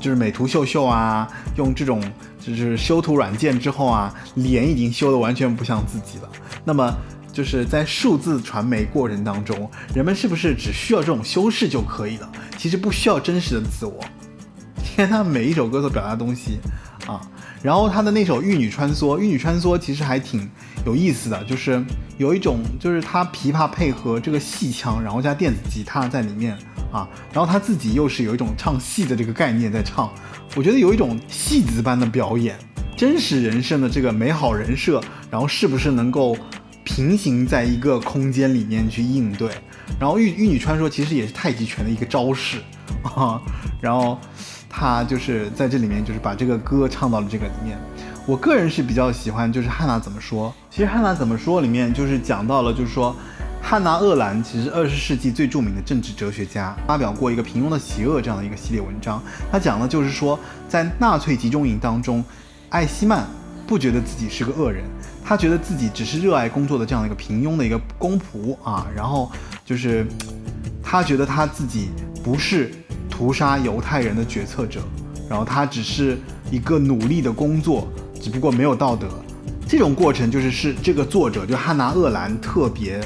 就是美图秀秀啊，用这种就是修图软件之后啊，脸已经修的完全不像自己了。那么就是在数字传媒过程当中，人们是不是只需要这种修饰就可以了？其实不需要真实的自我。天，他每一首歌所表达的东西啊，然后他的那首《玉女穿梭》，《玉女穿梭》其实还挺有意思的，就是有一种就是他琵琶配合这个戏腔，然后加电子吉他在里面。啊，然后他自己又是有一种唱戏的这个概念在唱，我觉得有一种戏子般的表演，真实人生的这个美好人设，然后是不是能够平行在一个空间里面去应对？然后玉玉女传说其实也是太极拳的一个招式啊，然后他就是在这里面就是把这个歌唱到了这个里面。我个人是比较喜欢就是汉娜怎么说，其实汉娜怎么说里面就是讲到了就是说。汉娜·厄兰其实二十世纪最著名的政治哲学家，发表过一个《平庸的邪恶》这样的一个系列文章。他讲的就是说，在纳粹集中营当中，艾希曼不觉得自己是个恶人，他觉得自己只是热爱工作的这样的一个平庸的一个公仆啊。然后就是他觉得他自己不是屠杀犹太人的决策者，然后他只是一个努力的工作，只不过没有道德。这种过程就是是这个作者就汉娜·厄兰特别。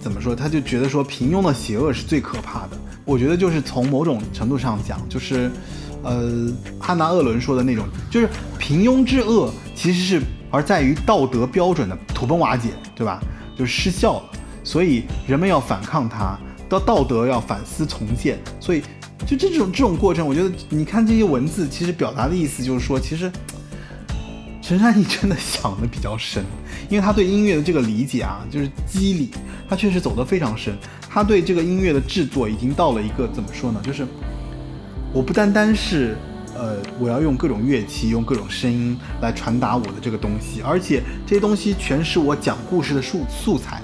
怎么说？他就觉得说平庸的邪恶是最可怕的。我觉得就是从某种程度上讲，就是，呃，汉娜·厄伦说的那种，就是平庸之恶其实是而在于道德标准的土崩瓦解，对吧？就是失效了。所以人们要反抗它，到道德要反思重建。所以就这种这种过程，我觉得你看这些文字，其实表达的意思就是说，其实。陈珊妮真的想的比较深，因为他对音乐的这个理解啊，就是机理，他确实走得非常深。他对这个音乐的制作已经到了一个怎么说呢？就是我不单单是呃，我要用各种乐器，用各种声音来传达我的这个东西，而且这些东西全是我讲故事的素素材。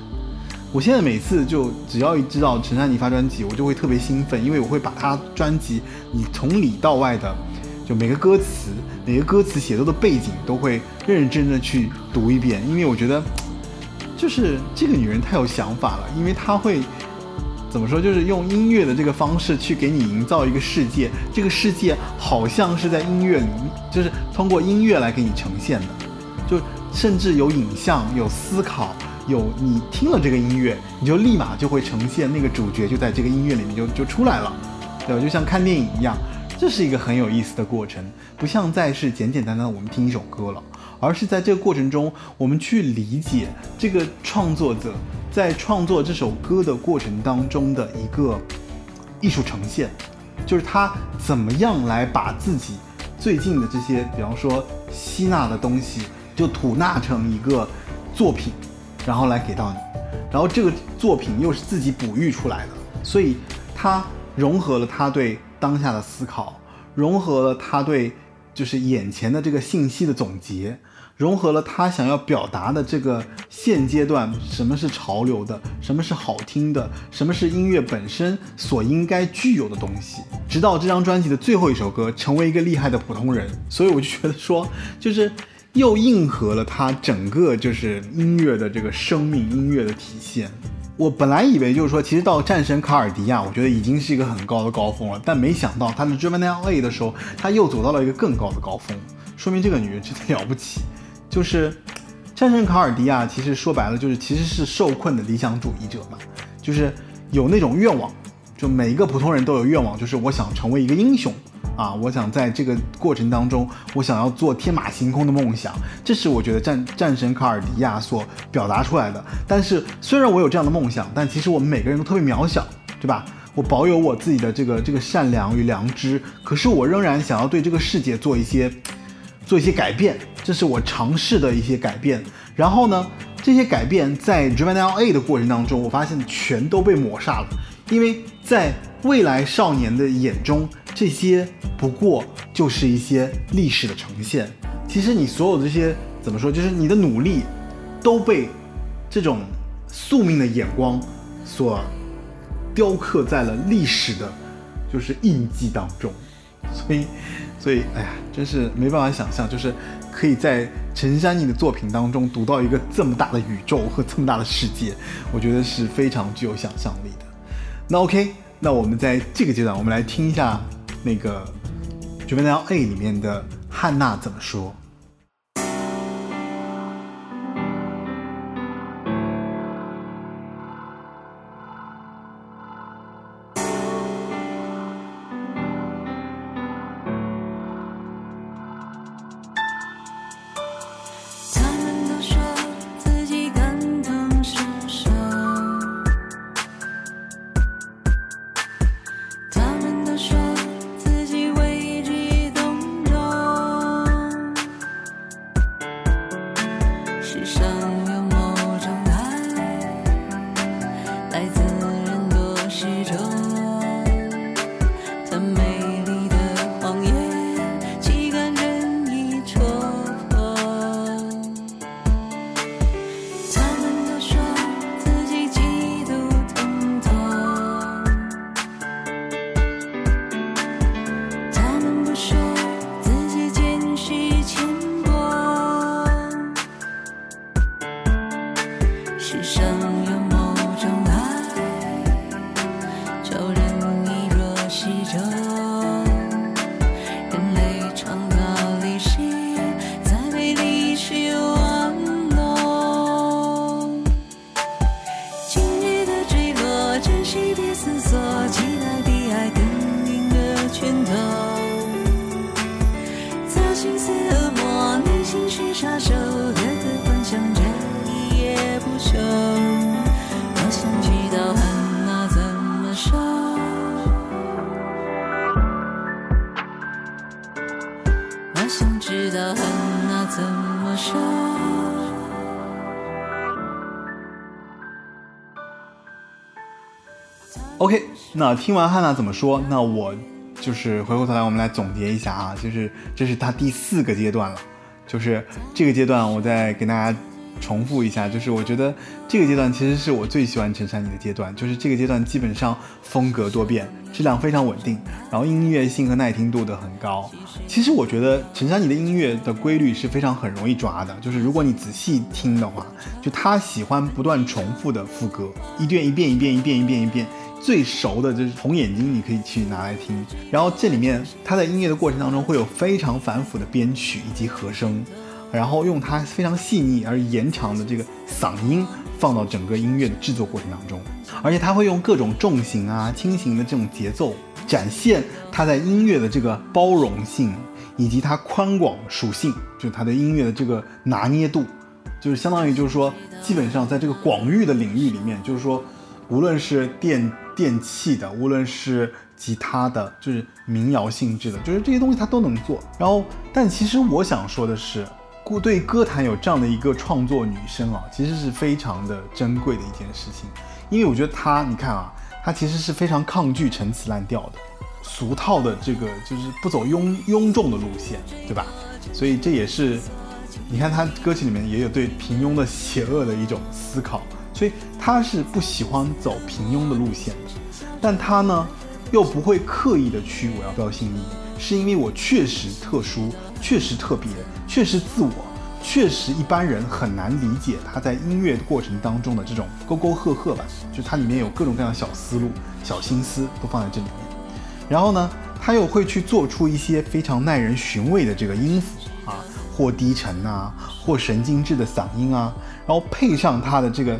我现在每次就只要一知道陈珊妮发专辑，我就会特别兴奋，因为我会把他专辑你从里到外的。就每个歌词，每个歌词写作的背景都会认认真真的去读一遍，因为我觉得，就是这个女人太有想法了，因为她会怎么说，就是用音乐的这个方式去给你营造一个世界，这个世界好像是在音乐里，就是通过音乐来给你呈现的，就甚至有影像、有思考、有你听了这个音乐，你就立马就会呈现那个主角就在这个音乐里面就就出来了，对吧？就像看电影一样。这是一个很有意思的过程，不像再是简简单单我们听一首歌了，而是在这个过程中，我们去理解这个创作者在创作这首歌的过程当中的一个艺术呈现，就是他怎么样来把自己最近的这些，比方说吸纳的东西，就吐纳成一个作品，然后来给到你。然后这个作品又是自己哺育出来的，所以它融合了他对当下的思考，融合了他对就是眼前的这个信息的总结，融合了他想要表达的这个现阶段什么是潮流的，什么是好听的，什么是音乐本身所应该具有的东西。直到这张专辑的最后一首歌《成为一个厉害的普通人》，所以我就觉得说，就是又应和了他整个就是音乐的这个生命，音乐的体现。我本来以为就是说，其实到战神卡尔迪亚，我觉得已经是一个很高的高峰了，但没想到他的 Driven LA 的时候，他又走到了一个更高的高峰，说明这个女人真的了不起。就是战神卡尔迪亚，其实说白了就是其实是受困的理想主义者嘛，就是有那种愿望，就每一个普通人都有愿望，就是我想成为一个英雄啊，我想在这个过程当中，我想要做天马行空的梦想，这是我觉得战战神卡尔迪亚所表达出来的。但是虽然我有这样的梦想，但其实我们每个人都特别渺小，对吧？我保有我自己的这个这个善良与良知，可是我仍然想要对这个世界做一些做一些改变，这是我尝试的一些改变。然后呢，这些改变在 Driven LA 的过程当中，我发现全都被抹杀了，因为在未来少年的眼中，这些不过就是一些历史的呈现。其实你所有这些怎么说，就是你的努力都被这种宿命的眼光所雕刻在了历史的，就是印记当中。所以，所以，哎呀，真是没办法想象，就是可以在陈珊妮的作品当中读到一个这么大的宇宙和这么大的世界，我觉得是非常具有想象力的。那 OK，那我们在这个阶段，我们来听一下那个《绝命镖 A》里面的汉娜怎么说。那听完汉娜怎么说，那我就是回过头来，我们来总结一下啊，就是这是他第四个阶段了，就是这个阶段，我再跟大家重复一下，就是我觉得这个阶段其实是我最喜欢陈珊妮的阶段，就是这个阶段基本上风格多变，质量非常稳定，然后音乐性和耐听度的很高。其实我觉得陈珊妮的音乐的规律是非常很容易抓的，就是如果你仔细听的话，就她喜欢不断重复的副歌，一遍一遍一遍一遍一遍一遍。最熟的就是《红眼睛》，你可以去拿来听。然后这里面他在音乐的过程当中会有非常繁复的编曲以及和声，然后用他非常细腻而延长的这个嗓音放到整个音乐的制作过程当中，而且他会用各种重型啊、轻型的这种节奏，展现他在音乐的这个包容性以及它宽广属性，就是他的音乐的这个拿捏度，就是相当于就是说，基本上在这个广域的领域里面，就是说。无论是电电器的，无论是吉他的，就是民谣性质的，就是这些东西他都能做。然后，但其实我想说的是，故对歌坛有这样的一个创作女生啊，其实是非常的珍贵的一件事情。因为我觉得她，你看啊，她其实是非常抗拒陈词滥调的、俗套的这个，就是不走庸庸众的路线，对吧？所以这也是，你看她歌曲里面也有对平庸的邪恶的一种思考，所以他是不喜欢走平庸的路线的，但他呢，又不会刻意的去我要标新立异，是因为我确实特殊，确实特别，确实自我。确实，一般人很难理解他在音乐过程当中的这种沟沟壑壑吧，就它里面有各种各样的小思路、小心思都放在这里面。然后呢，他又会去做出一些非常耐人寻味的这个音符啊，或低沉啊，或神经质的嗓音啊，然后配上他的这个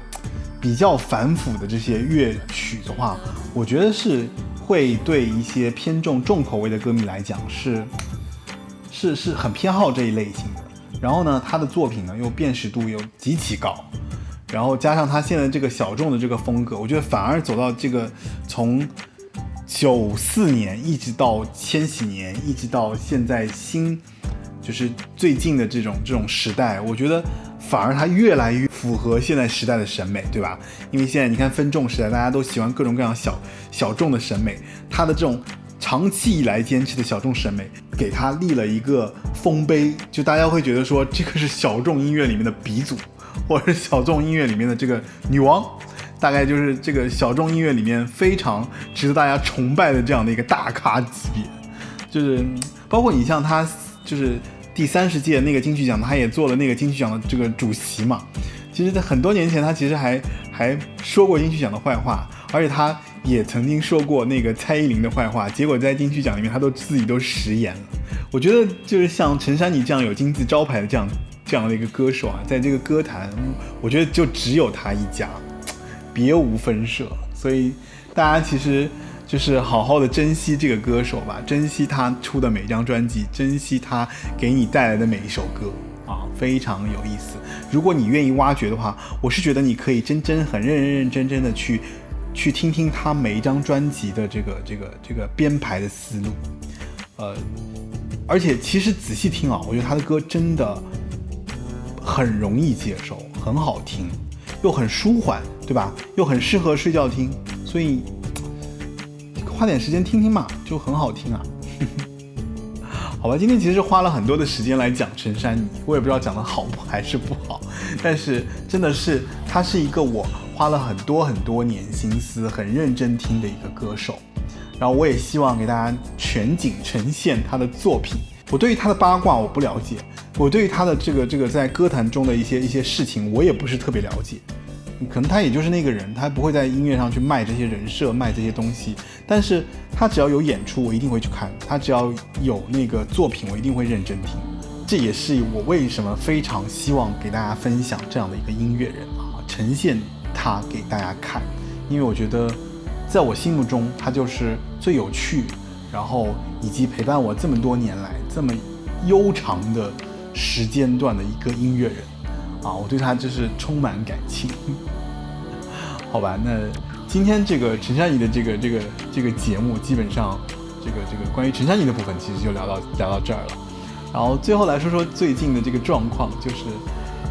比较繁复的这些乐曲的话，我觉得是会对一些偏重重口味的歌迷来讲是是是很偏好这一类型的。然后呢，他的作品呢又辨识度又极其高，然后加上他现在这个小众的这个风格，我觉得反而走到这个从九四年一直到千禧年，一直到现在新就是最近的这种这种时代，我觉得反而它越来越符合现在时代的审美，对吧？因为现在你看分众时代，大家都喜欢各种各样小小众的审美，他的这种。长期以来坚持的小众审美，给他立了一个丰碑，就大家会觉得说这个是小众音乐里面的鼻祖，或者是小众音乐里面的这个女王，大概就是这个小众音乐里面非常值得大家崇拜的这样的一个大咖级别。就是包括你像他，就是第三十届那个金曲奖，他也做了那个金曲奖的这个主席嘛。其实，在很多年前，他其实还还说过金曲奖的坏话，而且他。也曾经说过那个蔡依林的坏话，结果在金曲奖里面他都自己都食言了。我觉得就是像陈珊妮这样有金字招牌的这样这样的一个歌手啊，在这个歌坛，我觉得就只有他一家，别无分舍。所以大家其实就是好好的珍惜这个歌手吧，珍惜他出的每张专辑，珍惜他给你带来的每一首歌啊，非常有意思。如果你愿意挖掘的话，我是觉得你可以真真很认认认真真的去。去听听他每一张专辑的这个这个这个编排的思路，呃，而且其实仔细听啊，我觉得他的歌真的很容易接受，很好听，又很舒缓，对吧？又很适合睡觉听，所以花点时间听听嘛，就很好听啊。好吧，今天其实花了很多的时间来讲陈珊妮，我也不知道讲的好还是不好，但是真的是他是一个我。花了很多很多年心思，很认真听的一个歌手，然后我也希望给大家全景呈现他的作品。我对于他的八卦我不了解，我对于他的这个这个在歌坛中的一些一些事情我也不是特别了解。可能他也就是那个人，他不会在音乐上去卖这些人设，卖这些东西。但是他只要有演出，我一定会去看；他只要有那个作品，我一定会认真听。这也是我为什么非常希望给大家分享这样的一个音乐人啊，呈现。他给大家看，因为我觉得，在我心目中，他就是最有趣，然后以及陪伴我这么多年来这么悠长的时间段的一个音乐人啊，我对他就是充满感情。好吧，那今天这个陈珊妮的这个这个这个节目，基本上这个这个关于陈珊妮的部分，其实就聊到聊到这儿了。然后最后来说说最近的这个状况，就是。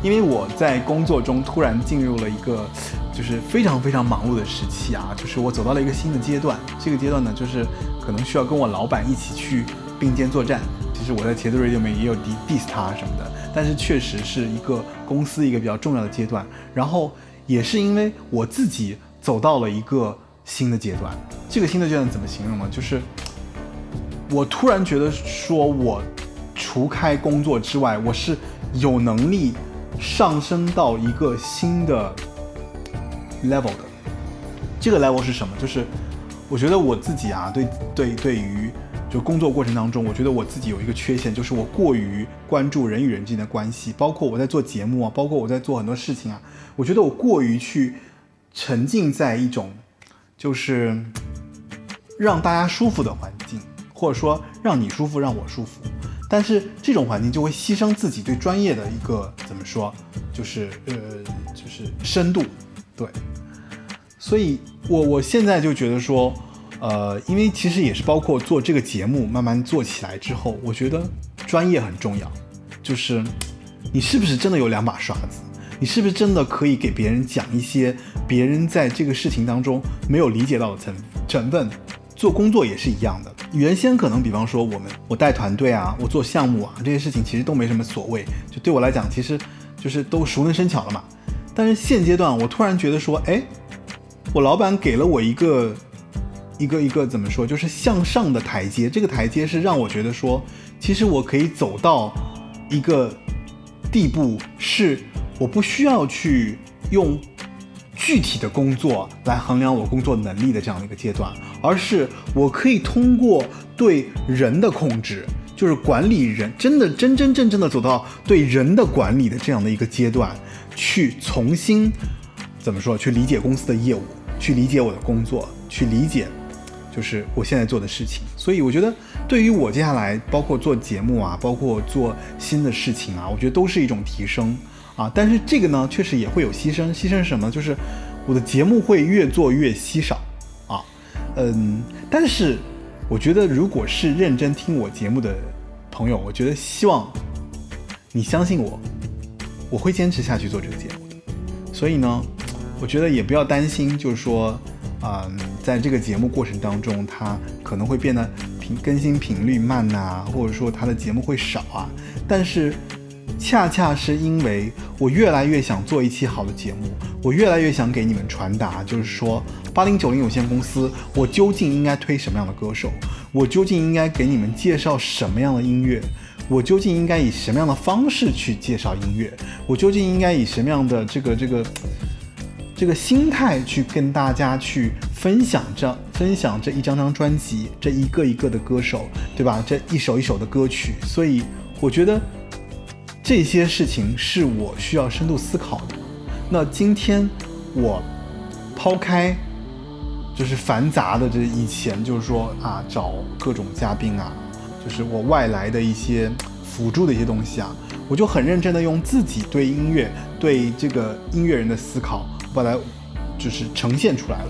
因为我在工作中突然进入了一个，就是非常非常忙碌的时期啊，就是我走到了一个新的阶段。这个阶段呢，就是可能需要跟我老板一起去并肩作战。其实我在茄子瑞里面也有 diss 他什么的，但是确实是一个公司一个比较重要的阶段。然后也是因为我自己走到了一个新的阶段。这个新的阶段怎么形容呢？就是我突然觉得说，我除开工作之外，我是有能力。上升到一个新的 level 的，这个 level 是什么？就是我觉得我自己啊，对对对于就工作过程当中，我觉得我自己有一个缺陷，就是我过于关注人与人之间的关系，包括我在做节目啊，包括我在做很多事情啊，我觉得我过于去沉浸在一种就是让大家舒服的环境，或者说让你舒服，让我舒服。但是这种环境就会牺牲自己对专业的一个怎么说，就是呃，就是深度，对。所以我我现在就觉得说，呃，因为其实也是包括做这个节目慢慢做起来之后，我觉得专业很重要，就是你是不是真的有两把刷子？你是不是真的可以给别人讲一些别人在这个事情当中没有理解到的成成分？做工作也是一样的。原先可能，比方说我们我带团队啊，我做项目啊，这些事情其实都没什么所谓。就对我来讲，其实就是都熟能生巧了嘛。但是现阶段，我突然觉得说，哎，我老板给了我一个一个一个怎么说，就是向上的台阶。这个台阶是让我觉得说，其实我可以走到一个地步，是我不需要去用具体的工作来衡量我工作能力的这样的一个阶段，而是我可以通过对人的控制，就是管理人，真的真真正正的走到对人的管理的这样的一个阶段，去重新怎么说，去理解公司的业务，去理解我的工作，去理解就是我现在做的事情。所以我觉得，对于我接下来包括做节目啊，包括做新的事情啊，我觉得都是一种提升啊。但是这个呢，确实也会有牺牲，牺牲什么？就是我的节目会越做越稀少啊。嗯，但是我觉得，如果是认真听我节目的朋友，我觉得希望你相信我，我会坚持下去做这个节目的。所以呢，我觉得也不要担心，就是说，嗯，在这个节目过程当中，它可能会变得频更新频率慢呐、或者说它的节目会少啊。但是，恰恰是因为我越来越想做一期好的节目，我越来越想给你们传达，就是说，八零九零有限公司，我究竟应该推什么样的歌手？我究竟应该给你们介绍什么样的音乐？我究竟应该以什么样的方式去介绍音乐？我究竟应该以什么样的这个这个这个心态去跟大家去分享这分享这一张张专辑，这一个一个的歌手，对吧？这一首一首的歌曲，所以我觉得这些事情是我需要深度思考的。那今天我抛开就是繁杂的这以前就是说啊找各种嘉宾啊，就是我外来的一些辅助的一些东西啊，我就很认真的用自己对音乐对这个音乐人的思考，把它就是呈现出来了。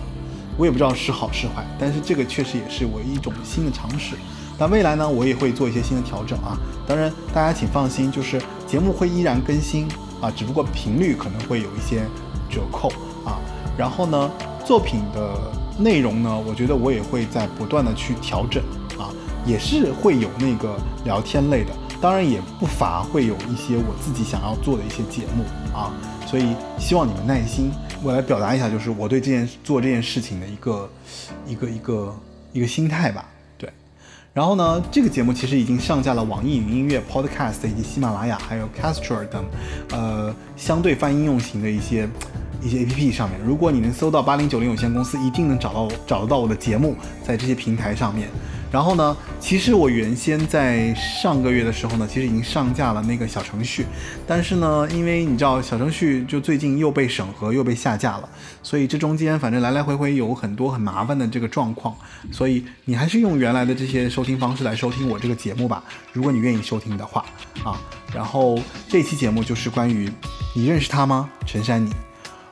我也不知道是好是坏，但是这个确实也是我一种新的尝试。那未来呢，我也会做一些新的调整啊。当然，大家请放心，就是节目会依然更新啊，只不过频率可能会有一些折扣啊。然后呢，作品的内容呢，我觉得我也会在不断的去调整啊，也是会有那个聊天类的，当然也不乏会有一些我自己想要做的一些节目啊。所以希望你们耐心，我来表达一下，就是我对这件做这件事情的一个一个一个一个心态吧。对，然后呢，这个节目其实已经上架了网易云音乐、Podcast 以及喜马拉雅，还有 Castro 等，呃，相对泛应用型的一些一些 APP 上面。如果你能搜到八零九零有限公司，一定能找到找得到我的节目，在这些平台上面。然后呢，其实我原先在上个月的时候呢，其实已经上架了那个小程序，但是呢，因为你知道小程序就最近又被审核又被下架了，所以这中间反正来来回回有很多很麻烦的这个状况，所以你还是用原来的这些收听方式来收听我这个节目吧，如果你愿意收听的话啊。然后这期节目就是关于你认识他吗？陈珊妮。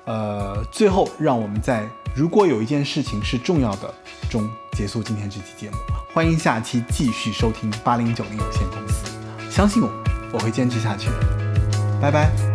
呃，最后让我们在如果有一件事情是重要的中结束今天这期节目。欢迎下期继续收听八零九零有限公司，相信我，我会坚持下去的。拜拜。